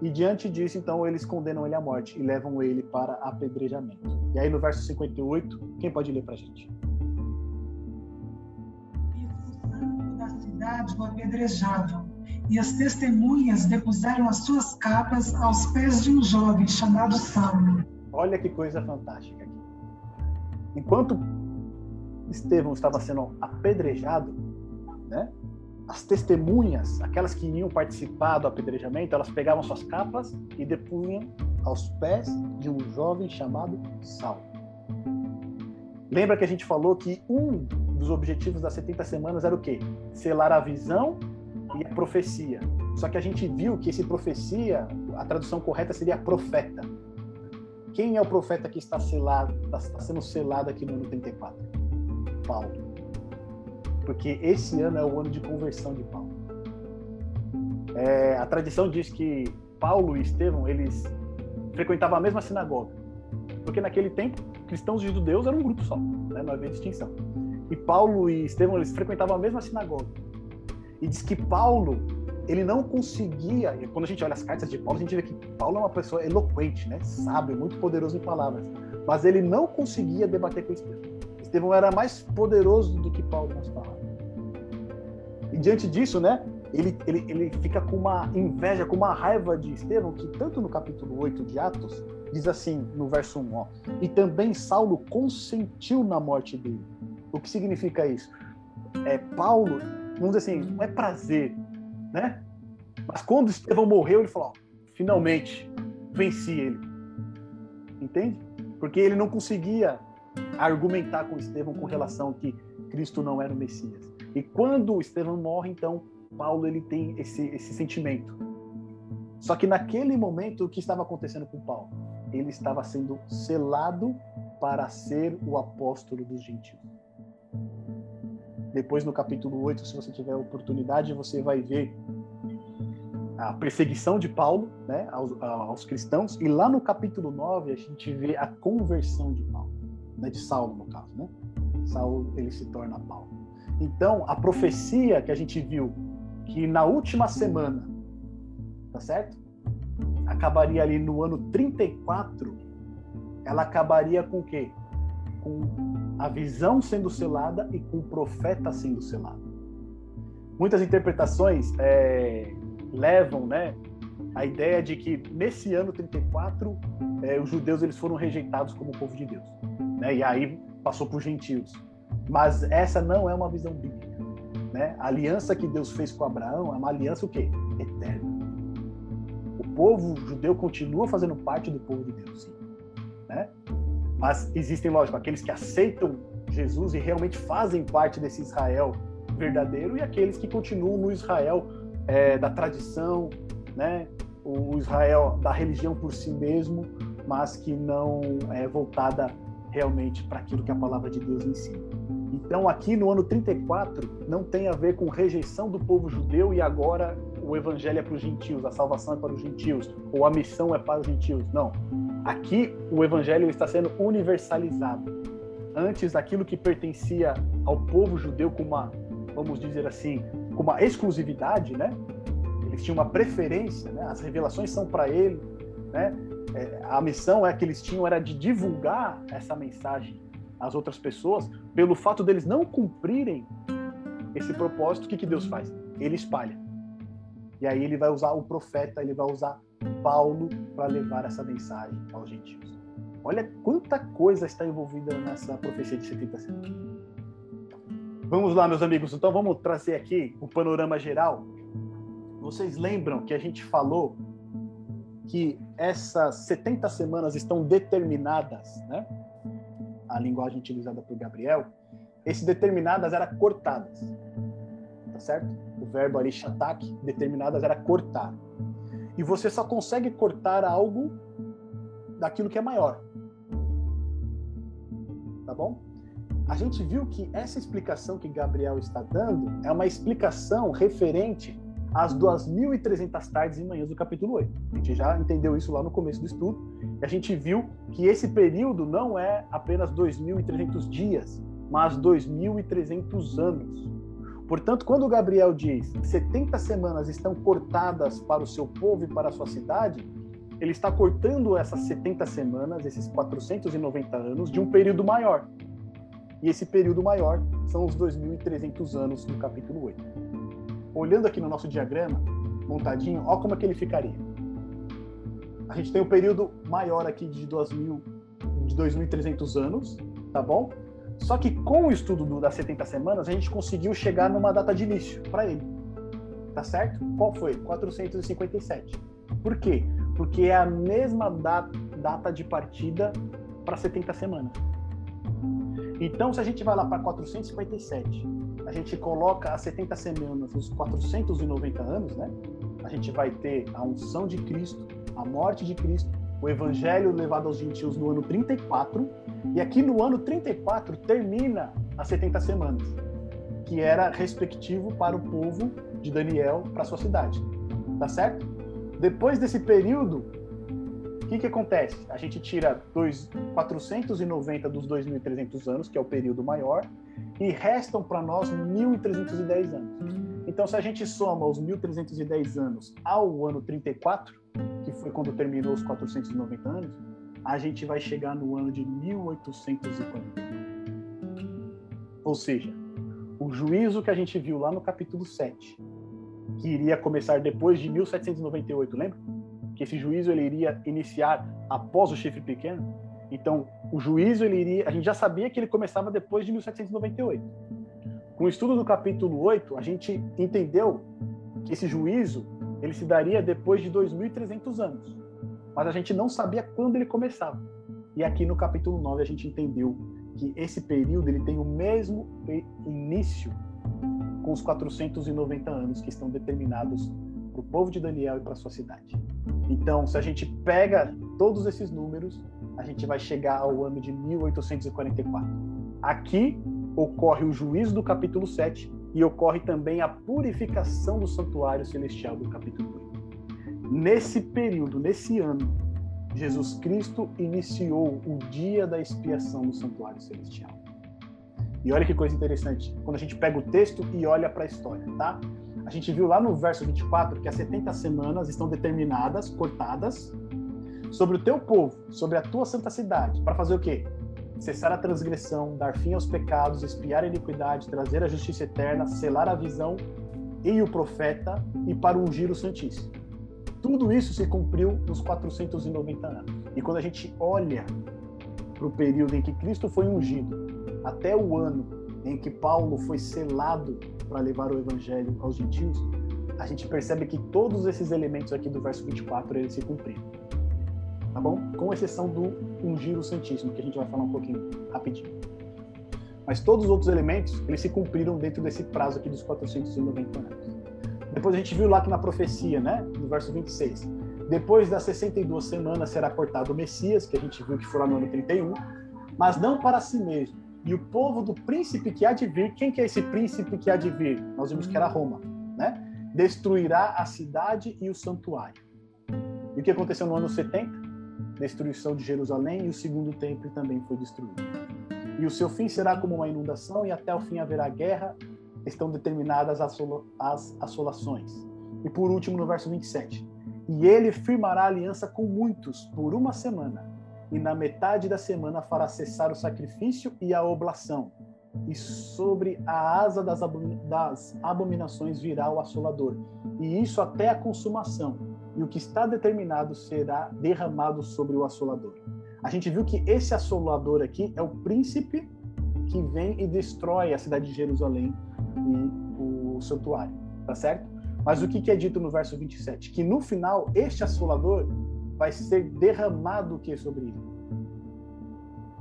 E diante disso, então, eles condenam ele à morte e levam ele para apedrejamento. E aí, no verso 58, quem pode ler para a gente? cidade o apedrejavam, e as testemunhas depuseram as suas capas aos pés de um jovem chamado Saulo. Olha que coisa fantástica aqui. Enquanto Estevão estava sendo apedrejado, né? As testemunhas, aquelas que iam participar do apedrejamento, elas pegavam suas capas e depunham aos pés de um jovem chamado Saulo. Lembra que a gente falou que um dos objetivos das 70 semanas era o quê? Selar a visão e a profecia. Só que a gente viu que esse profecia, a tradução correta seria profeta. Quem é o profeta que está selado, está, sendo selado aqui no ano 34? Paulo. Porque esse ano é o ano de conversão de Paulo. É, a tradição diz que Paulo e Estevão, eles frequentavam a mesma sinagoga. Porque naquele tempo cristãos e judeus eram um grupo só, né? não havia distinção. E Paulo e Estevão, eles frequentavam a mesma sinagoga. E diz que Paulo, ele não conseguia, quando a gente olha as cartas de Paulo, a gente vê que Paulo é uma pessoa eloquente, né? sábio, muito poderoso em palavras. Mas ele não conseguia debater com Estevão. Estevão era mais poderoso do que Paulo palavras. E diante disso, né, ele, ele, ele fica com uma inveja, com uma raiva de Estevão, que tanto no capítulo 8 de Atos, diz assim, no verso 1, ó, e também Saulo consentiu na morte dele. O que significa isso? É, Paulo, vamos dizer assim, não é prazer, né? Mas quando Estevão morreu, ele falou, ó, finalmente, venci ele. Entende? Porque ele não conseguia argumentar com Estevão com relação que Cristo não era o Messias. E quando Estevão morre, então, Paulo ele tem esse, esse sentimento. Só que naquele momento, o que estava acontecendo com Paulo? ele estava sendo selado para ser o apóstolo dos gentios. Depois, no capítulo 8, se você tiver oportunidade, você vai ver a perseguição de Paulo né, aos, aos, cristãos. E lá no capítulo 9, a gente vê a conversão de Paulo, né, de Saulo, no caso. Né? Saulo ele se torna Paulo. Então, a profecia que a gente viu, que na última semana, tá certo? acabaria ali no ano 34, ela acabaria com o quê? Com a visão sendo selada e com o profeta sendo selado. Muitas interpretações é, levam, né, a ideia de que nesse ano 34 é, os judeus eles foram rejeitados como povo de Deus, né? E aí passou por gentios. Mas essa não é uma visão bíblica, né? A aliança que Deus fez com Abraão é uma aliança o quê? Eterna. O povo judeu continua fazendo parte do povo de Deus, sim, né? Mas existem, lógico, aqueles que aceitam Jesus e realmente fazem parte desse Israel verdadeiro e aqueles que continuam no Israel é, da tradição, né? o Israel da religião por si mesmo, mas que não é voltada realmente para aquilo que a palavra de Deus ensina. Então, aqui no ano 34, não tem a ver com rejeição do povo judeu e agora o evangelho é para os gentios, a salvação é para os gentios, ou a missão é para os gentios. Não. Aqui o evangelho está sendo universalizado. Antes, aquilo que pertencia ao povo judeu com uma, vamos dizer assim, com uma exclusividade, né? eles tinham uma preferência, né? as revelações são para ele, né? É, a missão é que eles tinham era de divulgar essa mensagem às outras pessoas, pelo fato deles não cumprirem esse propósito, o que, que Deus faz? Ele espalha. E aí ele vai usar o profeta, ele vai usar Paulo para levar essa mensagem aos gentios. Olha quanta coisa está envolvida nessa profecia de 70 semanas. Vamos lá, meus amigos. Então vamos trazer aqui o panorama geral vocês lembram que a gente falou que essas 70 semanas estão determinadas, né? A linguagem utilizada por Gabriel, esse determinadas era cortadas. Tá certo? O verbo ali shatak, determinadas era cortar. E você só consegue cortar algo daquilo que é maior. Tá bom? A gente viu que essa explicação que Gabriel está dando é uma explicação referente as 2.300 tardes e manhãs do capítulo 8. A gente já entendeu isso lá no começo do estudo, e a gente viu que esse período não é apenas 2.300 dias, mas 2.300 anos. Portanto, quando Gabriel diz 70 semanas estão cortadas para o seu povo e para a sua cidade, ele está cortando essas 70 semanas, esses 490 anos, de um período maior. E esse período maior são os 2.300 anos do capítulo 8 olhando aqui no nosso diagrama, montadinho, olha como é que ele ficaria. A gente tem um período maior aqui de 2.000, de 2.300 anos, tá bom? Só que com o estudo do, das 70 semanas, a gente conseguiu chegar numa data de início para ele. Tá certo? Qual foi? 457. Por quê? Porque é a mesma data, data de partida para 70 semanas. Então, se a gente vai lá para 457 a gente coloca as 70 semanas, os 490 anos, né? A gente vai ter a unção de Cristo, a morte de Cristo, o evangelho levado aos gentios no ano 34, e aqui no ano 34 termina as 70 semanas, que era respectivo para o povo de Daniel para sua cidade. Tá certo? Depois desse período, que, que acontece? A gente tira dois, 490 dos 2.300 anos, que é o período maior, e restam para nós 1.310 anos. Então, se a gente soma os 1.310 anos ao ano 34, que foi quando terminou os 490 anos, a gente vai chegar no ano de 1840. Ou seja, o juízo que a gente viu lá no capítulo 7, que iria começar depois de 1798, lembra? Que esse juízo ele iria iniciar após o chifre pequeno, então, o juízo, ele iria, a gente já sabia que ele começava depois de 1798. Com o estudo do capítulo 8, a gente entendeu que esse juízo, ele se daria depois de 2300 anos. Mas a gente não sabia quando ele começava. E aqui no capítulo 9 a gente entendeu que esse período ele tem o mesmo início com os 490 anos que estão determinados para o povo de Daniel e para sua cidade. Então, se a gente pega todos esses números, a gente vai chegar ao ano de 1844. Aqui ocorre o juízo do capítulo 7 e ocorre também a purificação do santuário celestial do capítulo 8. Nesse período, nesse ano, Jesus Cristo iniciou o dia da expiação no santuário celestial. E olha que coisa interessante, quando a gente pega o texto e olha para a história, tá? A gente viu lá no verso 24 que as 70 semanas estão determinadas, cortadas, sobre o teu povo, sobre a tua santa cidade, para fazer o quê? Cessar a transgressão, dar fim aos pecados, espiar a iniquidade, trazer a justiça eterna, selar a visão e o profeta e para ungir o Santíssimo. Tudo isso se cumpriu nos 490 anos. E quando a gente olha para o período em que Cristo foi ungido, até o ano em que Paulo foi selado para levar o evangelho aos gentios, a gente percebe que todos esses elementos aqui do verso 24 eles se cumpriram. Tá bom? Com exceção do ungir o Santíssimo, que a gente vai falar um pouquinho rapidinho. Mas todos os outros elementos, eles se cumpriram dentro desse prazo aqui dos 490 anos. Depois a gente viu lá que na profecia, né, no verso 26, depois das 62 semanas será cortado o Messias, que a gente viu que foi lá no ano 31, mas não para si mesmo. E o povo do príncipe que há de vir, quem que é esse príncipe que há de vir? Nós vimos que era Roma, né? Destruirá a cidade e o santuário. E o que aconteceu no ano 70? Destruição de Jerusalém e o segundo templo também foi destruído. E o seu fim será como uma inundação, e até o fim haverá guerra, estão determinadas as assolações. E por último, no verso 27. E ele firmará aliança com muitos por uma semana, e na metade da semana fará cessar o sacrifício e a oblação. E sobre a asa das, abominações virá o assolador, e isso até a consumação. E o que está determinado será derramado sobre o assolador. A gente viu que esse assolador aqui é o príncipe que vem e destrói a cidade de Jerusalém e o santuário, tá certo? Mas o que é dito no verso 27? Que no final este assolador vai ser derramado o que sobre ele?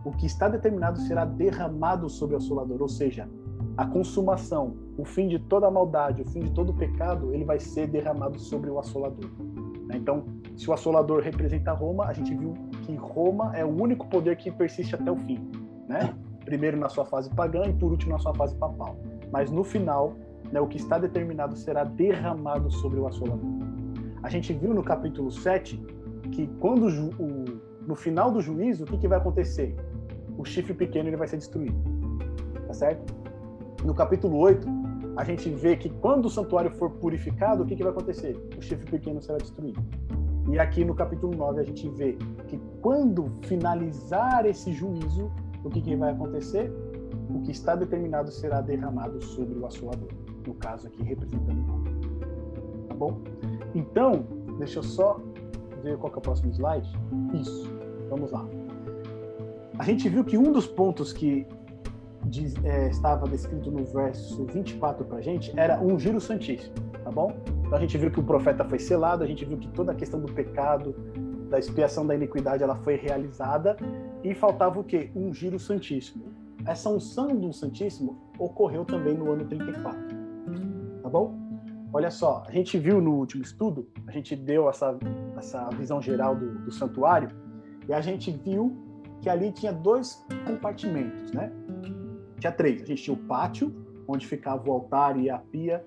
O que está determinado será derramado sobre o assolador, ou seja, a consumação, o fim de toda a maldade, o fim de todo o pecado, ele vai ser derramado sobre o assolador. Então, se o assolador representa Roma, a gente viu que Roma é o único poder que persiste até o fim, né? Primeiro na sua fase pagã e por último na sua fase papal. Mas no final, né, o que está determinado será derramado sobre o assolador. A gente viu no capítulo 7 que quando o, no final do juízo, o que, que vai acontecer? O chifre pequeno ele vai ser destruído. Tá certo? No capítulo 8, a gente vê que quando o santuário for purificado, o que, que vai acontecer? O chifre pequeno será destruído. E aqui no capítulo 9 a gente vê que quando finalizar esse juízo, o que, que vai acontecer? O que está determinado será derramado sobre o assolador. No caso aqui, representando o Tá bom? Então, deixa eu só ver qual é o próximo slide. Isso. Vamos lá. A gente viu que um dos pontos que diz, é, estava descrito no verso 24 para a gente era um giro santíssimo, tá bom? Então a gente viu que o profeta foi selado, a gente viu que toda a questão do pecado, da expiação da iniquidade, ela foi realizada e faltava o quê? Um giro santíssimo. Essa unção do Santíssimo ocorreu também no ano 34. Tá bom? Olha só, a gente viu no último estudo, a gente deu essa, essa visão geral do, do santuário e a gente viu que ali tinha dois compartimentos, né? Tinha três. A gente tinha o pátio, onde ficava o altar e a pia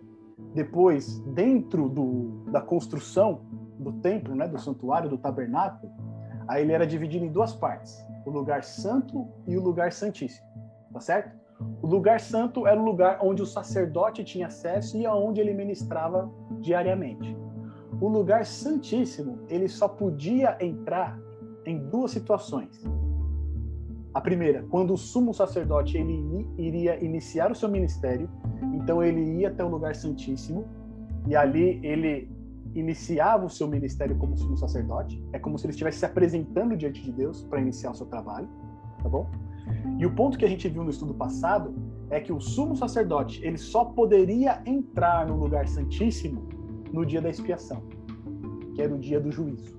depois, dentro do, da construção do templo, né, do santuário, do tabernáculo, aí ele era dividido em duas partes: o lugar santo e o lugar santíssimo. Tá certo? O lugar santo era o lugar onde o sacerdote tinha acesso e aonde ele ministrava diariamente. O lugar santíssimo, ele só podia entrar em duas situações. A primeira, quando o sumo sacerdote ele iria iniciar o seu ministério, então ele ia até o lugar santíssimo e ali ele iniciava o seu ministério como sumo sacerdote. É como se ele estivesse se apresentando diante de Deus para iniciar o seu trabalho, tá bom? E o ponto que a gente viu no estudo passado é que o sumo sacerdote ele só poderia entrar no lugar santíssimo no dia da expiação, que era o dia do juízo.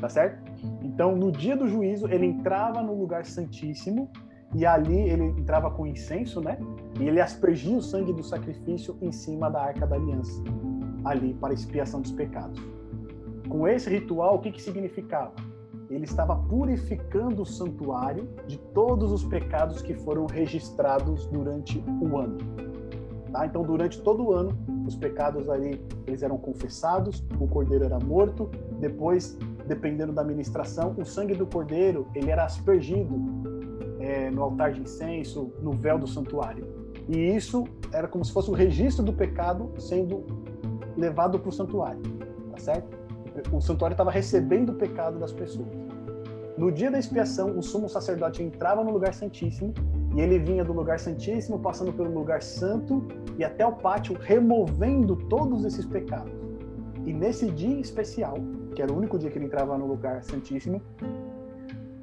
Tá certo? Então, no dia do juízo, ele entrava no lugar santíssimo e ali ele entrava com incenso, né? E ele aspergia o sangue do sacrifício em cima da arca da aliança, ali para expiação dos pecados. Com esse ritual, o que, que significava? Ele estava purificando o santuário de todos os pecados que foram registrados durante o ano. Tá? Então, durante todo o ano, os pecados ali eles eram confessados, o cordeiro era morto, depois dependendo da ministração, o sangue do cordeiro ele era aspergido é, no altar de incenso, no véu do santuário. E isso era como se fosse o registro do pecado sendo levado para o santuário, tá certo? O santuário estava recebendo o pecado das pessoas. No dia da expiação, o sumo sacerdote entrava no lugar santíssimo E ele vinha do lugar santíssimo, passando pelo lugar santo e até o pátio, removendo todos esses pecados. E nesse dia especial, que era o único dia que ele entrava no lugar santíssimo,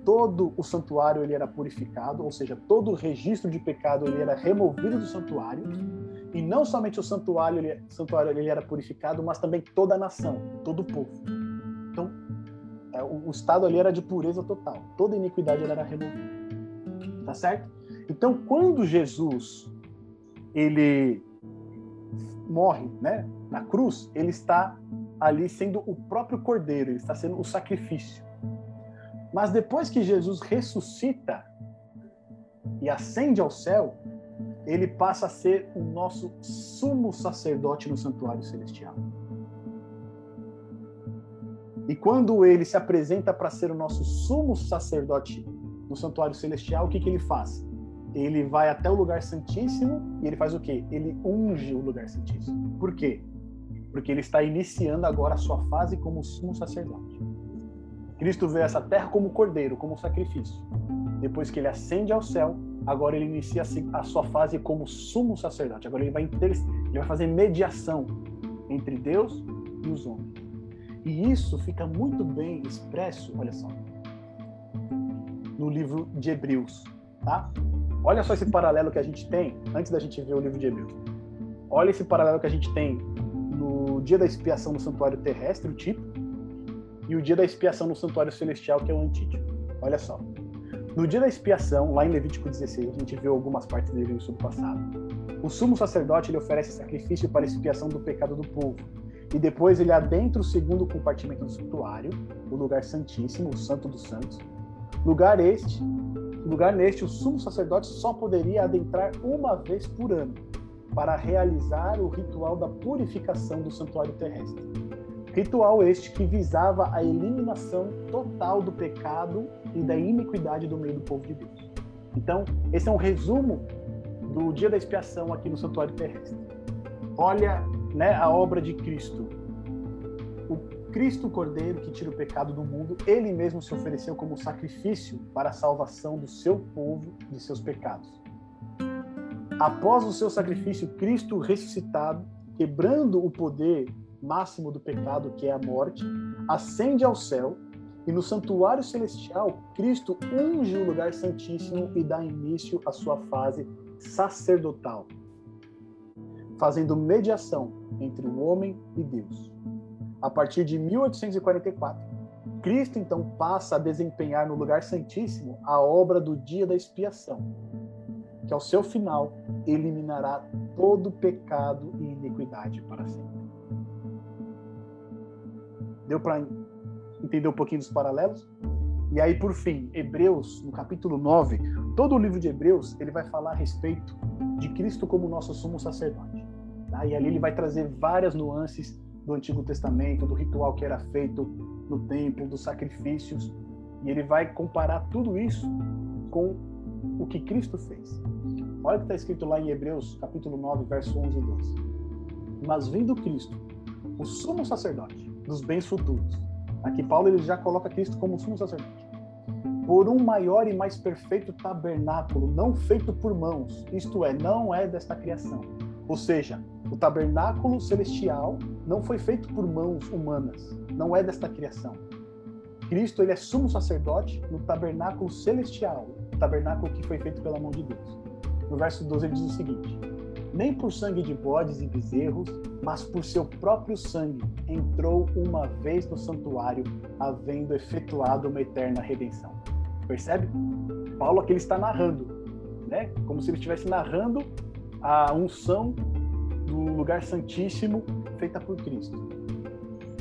todo o santuário ele era purificado, ou seja, todo o registro de pecado ele era removido do santuário. E não somente o santuário ele, santuário ele era purificado, mas também toda a nação, todo o povo. Então, é, o, o estado ali era de pureza total. Toda iniquidade era removida. Tá certo? Então, quando Jesus ele morre, né, na cruz, ele está ali sendo o próprio cordeiro, ele está sendo o sacrifício. Mas depois que Jesus ressuscita e ascende ao céu, ele passa a ser o nosso sumo sacerdote no santuário celestial. E quando ele se apresenta para ser o nosso sumo sacerdote no santuário celestial, o que, que ele faz? Ele vai até o lugar santíssimo e ele faz o quê? Ele unge o lugar santíssimo. Por quê? Porque ele está iniciando agora a sua fase como sumo sacerdote. Cristo veio a essa terra como cordeiro, como sacrifício. Depois que ele ascende ao céu, agora ele inicia a sua fase como sumo sacerdote. Agora ele vai, inter... ele vai fazer mediação entre Deus e os homens. E isso fica muito bem expresso, olha só, no livro de Hebreus, tá? Olha só esse paralelo que a gente tem antes da gente ver o livro de Hebreus. Olha esse paralelo que a gente tem no dia da expiação no santuário terrestre, o tipo, e o dia da expiação no santuário celestial, que é o antítipo. Olha só. No dia da expiação, lá em Levítico 16, a gente viu algumas partes dele no sul passado. O sumo sacerdote ele oferece sacrifício para expiação do pecado do povo. E depois ele adentra o segundo compartimento do santuário, o lugar santíssimo, o santo dos santos. Lugar este, lugar neste, o sumo sacerdote só poderia adentrar uma vez por ano, para realizar o ritual da purificação do santuário terrestre. Ritual este que visava a eliminação total do pecado e da iniquidade do meio do povo de Deus. Então, esse é um resumo do dia da expiação aqui no santuário terrestre. Olha né, a obra de Cristo. O Cristo Cordeiro que tira o pecado do mundo, ele mesmo se ofereceu como sacrifício para a salvação do seu povo de seus pecados. Após o seu sacrifício, Cristo ressuscitado, quebrando o poder máximo do pecado, que é a morte, ascende ao céu e no santuário celestial, Cristo unge o lugar santíssimo e dá início à sua fase sacerdotal, fazendo mediação entre o homem e Deus. A partir de 1844, Cristo então passa a desempenhar no lugar santíssimo a obra do dia da expiação, que ao seu final eliminará todo pecado e iniquidade para sempre. Deu para entender um pouquinho dos paralelos? E aí, por fim, Hebreus, no capítulo 9, todo o livro de Hebreus, ele vai falar a respeito de Cristo como nosso sumo sacerdote. Tá? E ali ele vai trazer várias nuances do Antigo Testamento, do ritual que era feito no templo, dos sacrifícios, e ele vai comparar tudo isso com o que Cristo fez. Olha o que está escrito lá em Hebreus, capítulo 9, verso 11 e 12. Mas vindo Cristo, o sumo sacerdote, dos bens futuros. Aqui Paulo ele já coloca Cristo como sumo sacerdote. Por um maior e mais perfeito tabernáculo, não feito por mãos, isto é, não é desta criação. Ou seja, o tabernáculo celestial não foi feito por mãos humanas, não é desta criação. Cristo ele é sumo sacerdote no tabernáculo celestial, tabernáculo que foi feito pela mão de Deus. No verso 12 ele diz o seguinte: Nem por sangue de bodes e bezerros, mas por seu próprio sangue entrou uma vez no santuário, havendo efetuado uma eterna redenção. Percebe? Paulo aqui ele está narrando, né? Como se ele estivesse narrando a unção do lugar santíssimo feita por Cristo.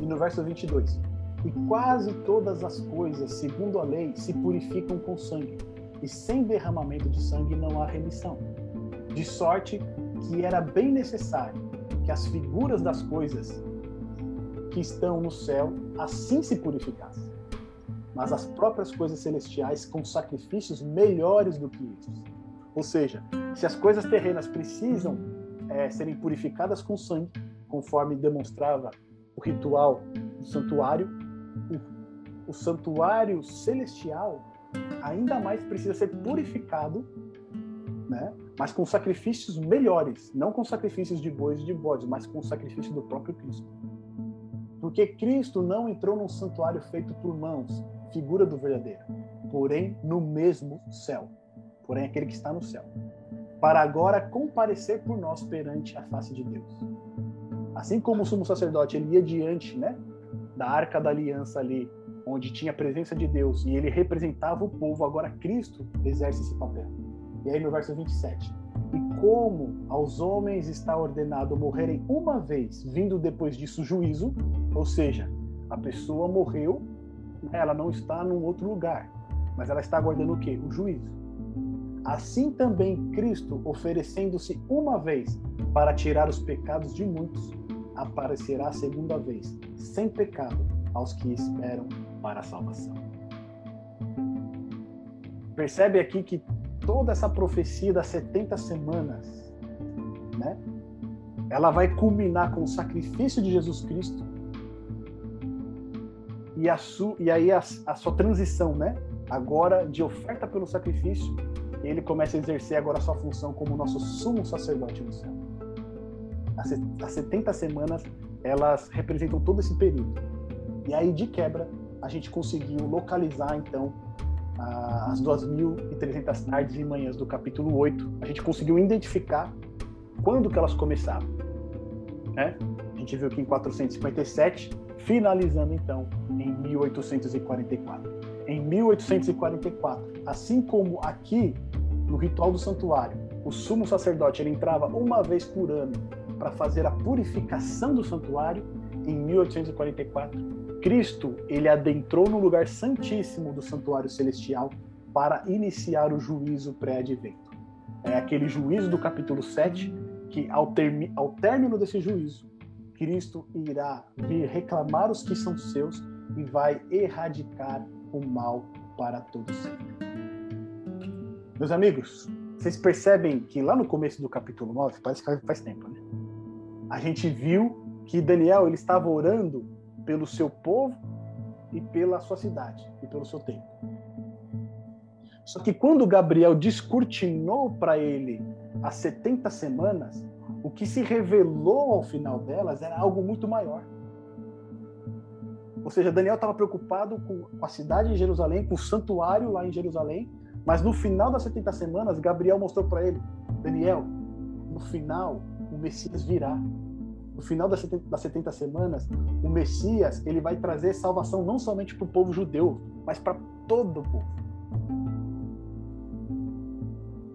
E no verso 22, e quase todas as coisas, segundo a lei, se purificam com sangue, e sem derramamento de sangue não há remissão. De sorte que era bem necessário que as figuras das coisas que estão no céu assim se purificassem. Mas as próprias coisas celestiais com sacrifícios melhores do que esses. Ou seja, se as coisas terrenas precisam é, serem purificadas com sangue, conforme demonstrava o ritual do santuário, o, o santuário celestial ainda mais precisa ser purificado né? Mas com sacrifícios melhores, não com sacrifícios de bois e de bodes, mas com o sacrifício do próprio Cristo. Porque Cristo não entrou num santuário feito por mãos, figura do verdadeiro, porém no mesmo céu, porém aquele que está no céu, para agora comparecer por nós perante a face de Deus. Assim como o sumo sacerdote ele ia diante, né, da arca da aliança ali, onde tinha a presença de Deus e ele representava o povo, agora Cristo exerce esse papel. E aí no verso 27, e como aos homens está ordenado morrerem uma vez, vindo depois disso juízo, ou seja, a pessoa morreu, ela não está num outro lugar, mas ela está aguardando o quê? O juízo. Assim também Cristo, oferecendo-se uma vez para tirar os pecados de muitos, aparecerá a segunda vez, sem pecado, aos que esperam para a salvação. Percebe aqui que toda essa profecia das 70 semanas, né? Ela vai culminar com o sacrifício de Jesus Cristo e, a su, e aí a, a sua transição, né? Agora de oferta pelo sacrifício, ele começa a exercer agora a sua função como nosso sumo sacerdote no céu. As, as 70 semanas, elas representam todo esse período. E aí, de quebra, a gente conseguiu localizar, então, as 2.300 tardes e manhãs do capítulo 8. A gente conseguiu identificar quando que elas começaram. Né? A gente viu aqui em 457, finalizando, então, em 1844. Em 1844, assim como aqui no ritual do santuário, o sumo sacerdote ele entrava uma vez por ano para fazer a purificação do santuário, em 1844, Cristo ele adentrou no lugar santíssimo do santuário celestial para iniciar o juízo pré-advento. É aquele juízo do capítulo 7 que ao, termi, ao término desse juízo, Cristo irá vir reclamar os que são seus e vai erradicar o mal para todos sempre. Meus amigos, vocês percebem que lá no começo do capítulo 9, parece que faz tempo, né? A gente viu que Daniel ele estava orando pelo seu povo e pela sua cidade e pelo seu tempo. Só que quando Gabriel descortinou para ele as 70 semanas, o que se revelou ao final delas era algo muito maior. Ou seja, Daniel estava preocupado com a cidade de Jerusalém, com o santuário lá em Jerusalém, mas no final das 70 semanas, Gabriel mostrou para ele: Daniel, no final, o Messias virá no final das 70, das 70 semanas, o Messias ele vai trazer salvação não somente para o povo judeu, mas para todo o povo.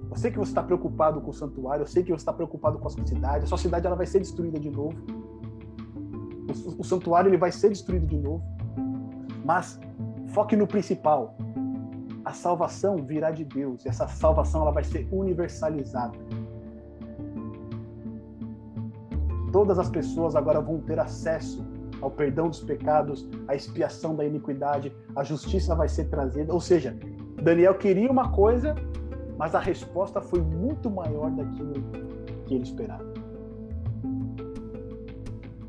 Eu sei que você está preocupado com o santuário, eu sei que você está preocupado com a sua cidade, a sua cidade ela vai ser destruída de novo. O, o santuário ele vai ser destruído de novo. Mas foque no principal. A salvação virá de Deus, e essa salvação ela vai ser universalizada todas as pessoas agora vão ter acesso ao perdão dos pecados, à expiação da iniquidade, a justiça vai ser trazida. Ou seja, Daniel queria uma coisa, mas a resposta foi muito maior daquilo que ele esperava.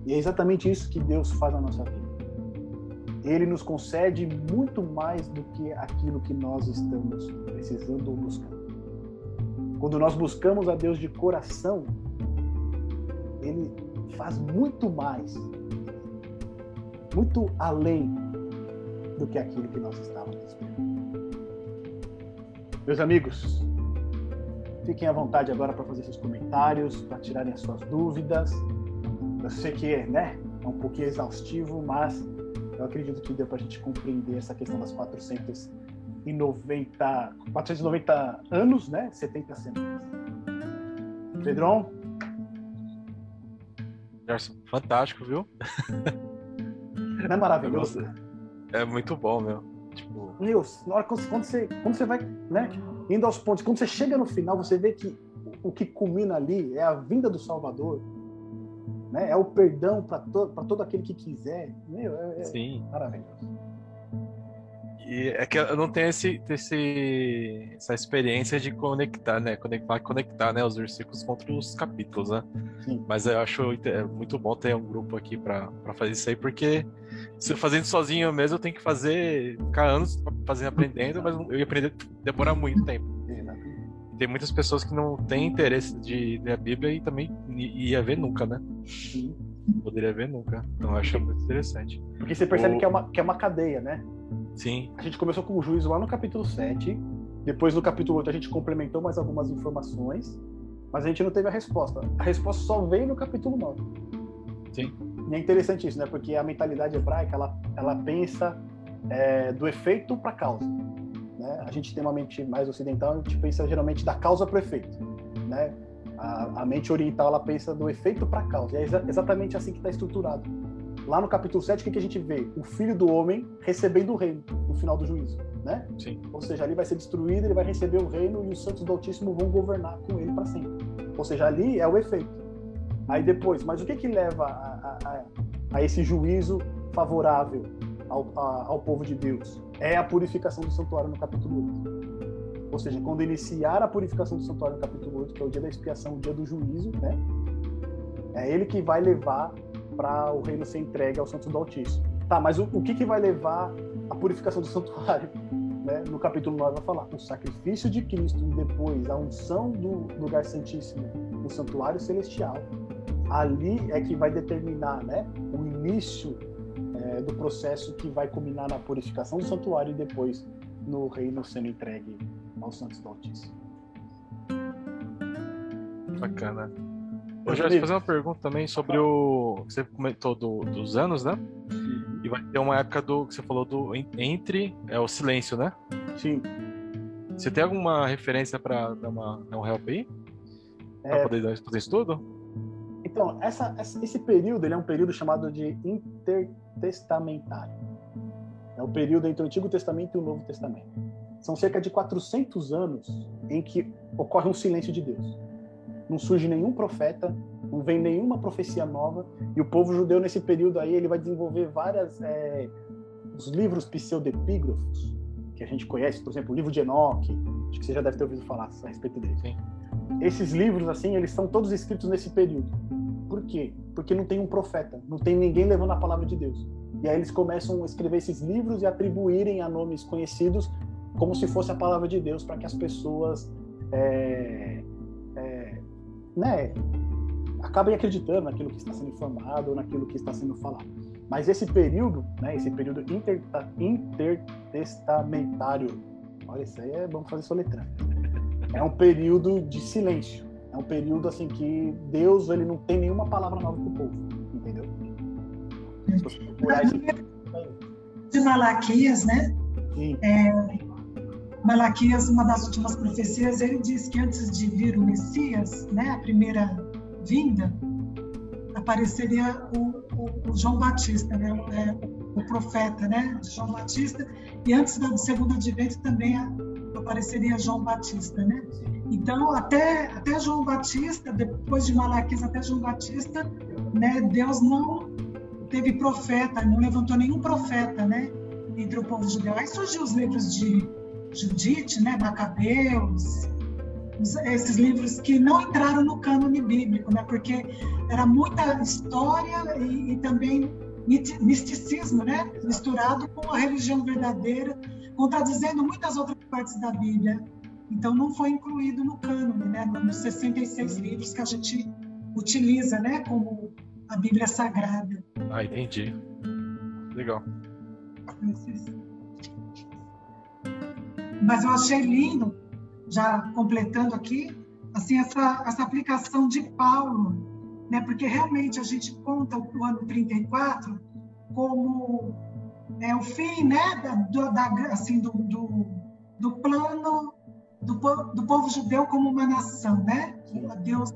E é exatamente isso que Deus faz na nossa vida. Ele nos concede muito mais do que aquilo que nós estamos precisando ou buscando. Quando nós buscamos a Deus de coração, ele faz muito mais, muito além do que aquilo que nós estávamos esperando. Meus amigos, fiquem à vontade agora para fazer seus comentários, para tirarem as suas dúvidas. Eu sei que né, é um pouquinho exaustivo, mas eu acredito que deu para a gente compreender essa questão das 490, 490 anos, né? 70 semanas. Pedrão, Gerson, fantástico, viu? Não é maravilhoso? É muito bom, meu. Tipo... Na hora quando, quando, você, quando você vai, né, indo aos pontos, quando você chega no final, você vê que o que culmina ali é a vinda do Salvador, né? É o perdão para todo, todo aquele que quiser. Meu, é, é Sim. maravilhoso. E é que eu não tenho esse, esse, essa experiência de conectar, né? Conectar, conectar né, os versículos contra os capítulos, né? Sim. Mas eu acho é muito bom ter um grupo aqui para fazer isso aí, porque se eu fazendo sozinho mesmo, eu tenho que fazer, ficar anos fazendo, aprendendo, mas eu ia aprender, demorar muito tempo. tem muitas pessoas que não têm interesse de ler a Bíblia e também ia ver nunca, né? Sim. Poderia ver nunca. Então eu acho muito interessante. Porque você percebe o... que, é uma, que é uma cadeia, né? Sim. A gente começou com o juízo lá no capítulo 7. Depois no capítulo 8 a gente complementou mais algumas informações. Mas a gente não teve a resposta. A resposta só veio no capítulo 9. Sim. E é interessante isso, né? Porque a mentalidade hebraica, ela, ela pensa é, do efeito para a causa. Né? A gente tem uma mente mais ocidental, a gente pensa geralmente da causa para o efeito. Né? A, a, mente oriental, ela pensa do efeito para a causa. E é exa exatamente assim que está estruturado. Lá no capítulo 7, o que, que a gente vê? O filho do homem recebendo o reino no final do juízo. Né? Sim. Ou seja, ali vai ser destruído, ele vai receber o reino e os santos do Altíssimo vão governar com ele para sempre. Ou seja, ali é o efeito. Aí depois, mas o que que leva a, a, a esse juízo favorável ao, a, ao povo de Deus? É a purificação do santuário no capítulo 8. Ou seja, quando iniciar a purificação do santuário no capítulo 8, que é o dia da expiação, o dia do juízo, né? É ele que vai levar para o reino ser entregue ao santos do Altíssimo. Tá, mas o, o que, que vai levar a purificação do santuário? Né? No capítulo 9 vai falar o sacrifício de Cristo e depois a unção do lugar santíssimo no santuário celestial ali é que vai determinar né, o início é, do processo que vai culminar na purificação do santuário e depois no reino sendo entregue aos santos do Altíssimo. Bacana. Eu já ia fazer uma pergunta também sobre o. Você comentou do, dos anos, né? E vai ter uma época do que você falou do entre é o silêncio, né? Sim. Você tem alguma referência para dar, uma, dar um help aí? Para é... poder fazer estudo? Então, essa, esse período ele é um período chamado de intertestamentário. É o período entre o Antigo Testamento e o Novo Testamento. São cerca de 400 anos em que ocorre um silêncio de Deus. Não surge nenhum profeta, não vem nenhuma profecia nova, e o povo judeu nesse período aí ele vai desenvolver várias é, os livros pseudepígrafos que a gente conhece, por exemplo, o livro de Enoque, acho que você já deve ter ouvido falar a respeito dele. Sim. Esses livros assim, eles são todos escritos nesse período. Por quê? Porque não tem um profeta, não tem ninguém levando a palavra de Deus. E aí eles começam a escrever esses livros e atribuírem a nomes conhecidos como se fosse a palavra de Deus para que as pessoas é, né, acabem acreditando naquilo que está sendo informado ou naquilo que está sendo falado. Mas esse período, né, esse período inter, intertestamentário, olha, isso aí é bom fazer soletrando. É um período de silêncio é um período assim que Deus ele não tem nenhuma palavra nova para o povo, entendeu? De Malaquias, né? Sim. É, Malaquias, uma das últimas profecias, ele diz que antes de vir o Messias, né, a primeira vinda, apareceria o, o, o João Batista, né, o, é, o profeta, né, João Batista, e antes do segundo advento também apareceria João Batista, né? Então, até, até João Batista, depois de Malaquias até João Batista, né, Deus não teve profeta, não levantou nenhum profeta, né, entre o povo judeu. Aí surgiu os livros de Judite, né, Macabeus, esses livros que não entraram no cânone bíblico, né, porque era muita história e, e também misticismo, né, misturado com a religião verdadeira, contradizendo muitas outras partes da Bíblia. Então não foi incluído no cânone, né, nos 66 livros que a gente utiliza, né, como a Bíblia Sagrada. Ah, entendi. Legal. Mas eu achei lindo, já completando aqui, assim essa essa aplicação de Paulo, né, porque realmente a gente conta o ano 34 como é o fim, né, da, da assim do, do, do plano do, do povo judeu como uma nação, né? Deus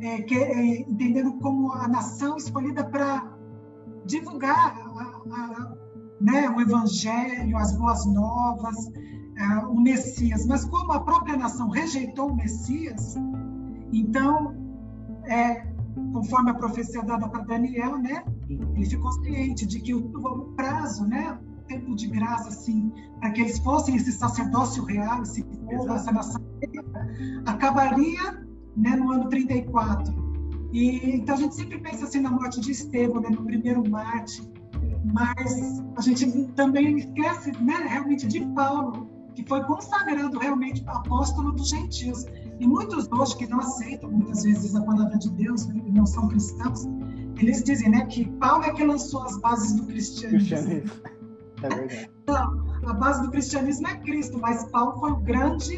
é, que, é, entendendo como a nação escolhida para divulgar a, a, né, o evangelho, as boas novas, é, o Messias. Mas como a própria nação rejeitou o Messias, então, é, conforme a profecia dada para Daniel, né, ele ficou ciente de que o, o prazo, né, tempo de graça, assim, para que eles fossem esse sacerdócio real, esse povo, essa nação, acabaria né, no ano 34. E, então a gente sempre pensa assim na morte de Estevão, né, no primeiro mártir, mas a gente também esquece né, realmente de Paulo, que foi consagrado realmente apóstolo dos gentios. E muitos hoje que não aceitam muitas vezes a palavra de Deus né, e não são cristãos, eles dizem né, que Paulo é que lançou as bases do cristianismo. É verdade. Não, a base do cristianismo é Cristo, mas Paulo foi o grande,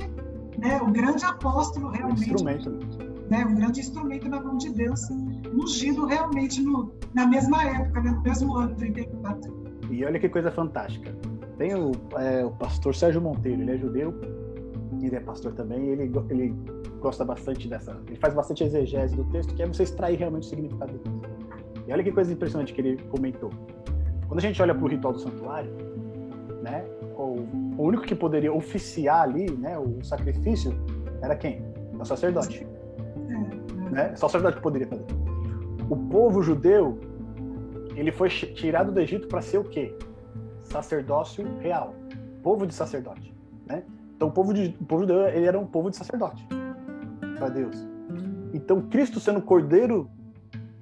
né, o grande apóstolo realmente. O instrumento. Né, um grande instrumento na mão de Deus, ungido realmente no, na mesma época, né, no mesmo ano, 34. E olha que coisa fantástica. Tem o, é, o pastor Sérgio Monteiro, ele é judeu, ele é pastor também, ele, ele gosta bastante dessa. Ele faz bastante exegese do texto, que é você extrair realmente o significado do texto. E olha que coisa impressionante que ele comentou. Quando a gente olha para o ritual do santuário, né, o, o, único que poderia oficiar ali, né, o sacrifício, era quem? O sacerdote. Né? Só o sacerdote poderia fazer. O povo judeu, ele foi tirado do Egito para ser o quê? Sacerdócio real, povo de sacerdote, né? Então o povo, de, o povo judeu ele era um povo de sacerdote para Deus. Então Cristo sendo cordeiro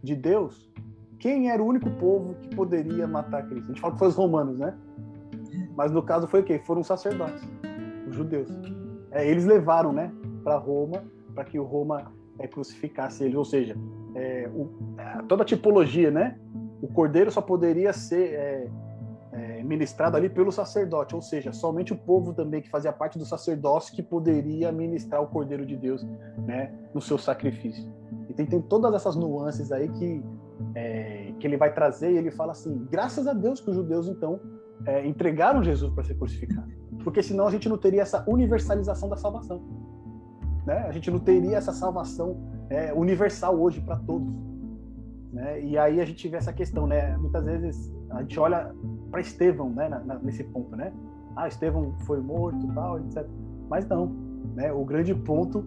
de Deus, quem era o único povo que poderia matar Cristo? A gente fala que foi os romanos, né? Mas no caso foi o quê? Foram os sacerdotes, os judeus. É, eles levaram, né, para Roma, para que o Roma é, crucificasse eles. Ou seja, é, o, é, toda a tipologia, né? O cordeiro só poderia ser ministrado ali pelo sacerdote, ou seja, somente o povo também que fazia parte do sacerdócio que poderia ministrar o cordeiro de Deus, né, no seu sacrifício. E tem, tem todas essas nuances aí que é, que ele vai trazer e ele fala assim, graças a Deus que os judeus então é, entregaram Jesus para ser crucificado, porque senão a gente não teria essa universalização da salvação, né? A gente não teria essa salvação é, universal hoje para todos, né? E aí a gente vê essa questão, né? Muitas vezes a gente olha para Estevão, né? Na, na, nesse ponto, né? Ah, Estevão foi morto, tal, etc. Mas não, né? O grande ponto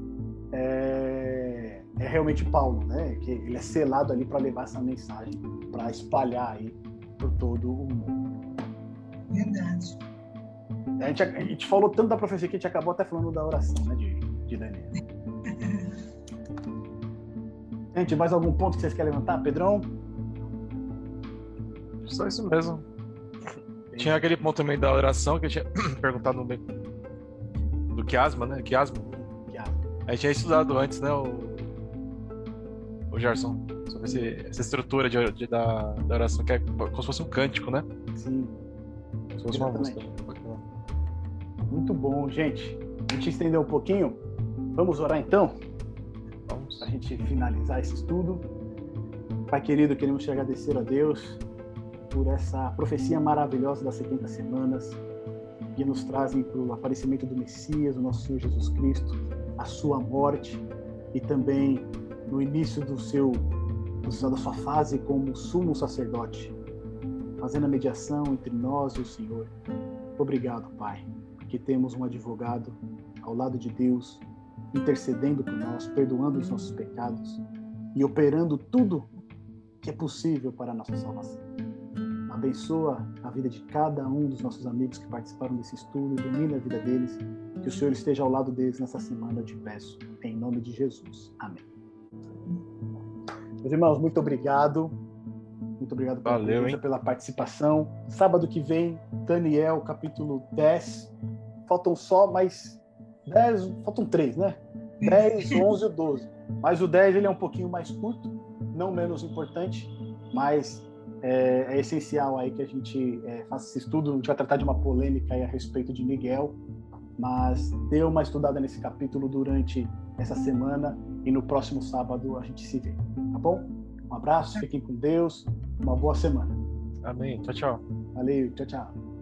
é, é realmente Paulo, né? Que ele é selado ali para levar essa mensagem, para espalhar aí por todo o mundo. Verdade. A gente, a gente, falou tanto da profecia que a gente acabou até falando da oração, né, de, de Daniel. gente, mais algum ponto que vocês querem levantar, Pedrão? Só isso mesmo. Tinha aquele ponto também da oração que eu tinha perguntado no do quiasma, né? Quiasma. A gente tinha estudado antes, né, o, o Gerson, sobre esse, essa estrutura de, de, da, da oração, que é como se fosse um cântico, né? Sim. Muito bom, gente. A gente estendeu um pouquinho. Vamos orar então? Vamos. Para a gente finalizar esse estudo. Pai querido, queremos te agradecer a Deus por essa profecia maravilhosa das 70 semanas que nos trazem para o aparecimento do Messias, o nosso Senhor Jesus Cristo, a sua morte e também no início do seu da sua fase como sumo sacerdote fazendo a mediação entre nós e o Senhor. Obrigado, Pai, porque temos um advogado ao lado de Deus, intercedendo por nós, perdoando os nossos pecados e operando tudo que é possível para a nossa salvação. Abençoa a vida de cada um dos nossos amigos que participaram desse estudo, ilumina a vida deles, que o Senhor esteja ao lado deles nessa semana, eu te peço, em nome de Jesus. Amém. Meus irmãos, muito obrigado. Muito obrigado pela, Valeu, pela participação. Sábado que vem, Daniel, capítulo 10. Faltam só mais 10, faltam 3, né? 10, 11 e 12. Mas o 10 ele é um pouquinho mais curto, não menos importante, mas é, é essencial aí que a gente é, faça esse estudo. A gente vai tratar de uma polêmica aí a respeito de Miguel, mas dê uma estudada nesse capítulo durante essa semana e no próximo sábado a gente se vê, tá bom? Um abraço, fiquem com Deus. Uma boa semana. Amém. Tchau, tchau. Valeu. Tchau, tchau.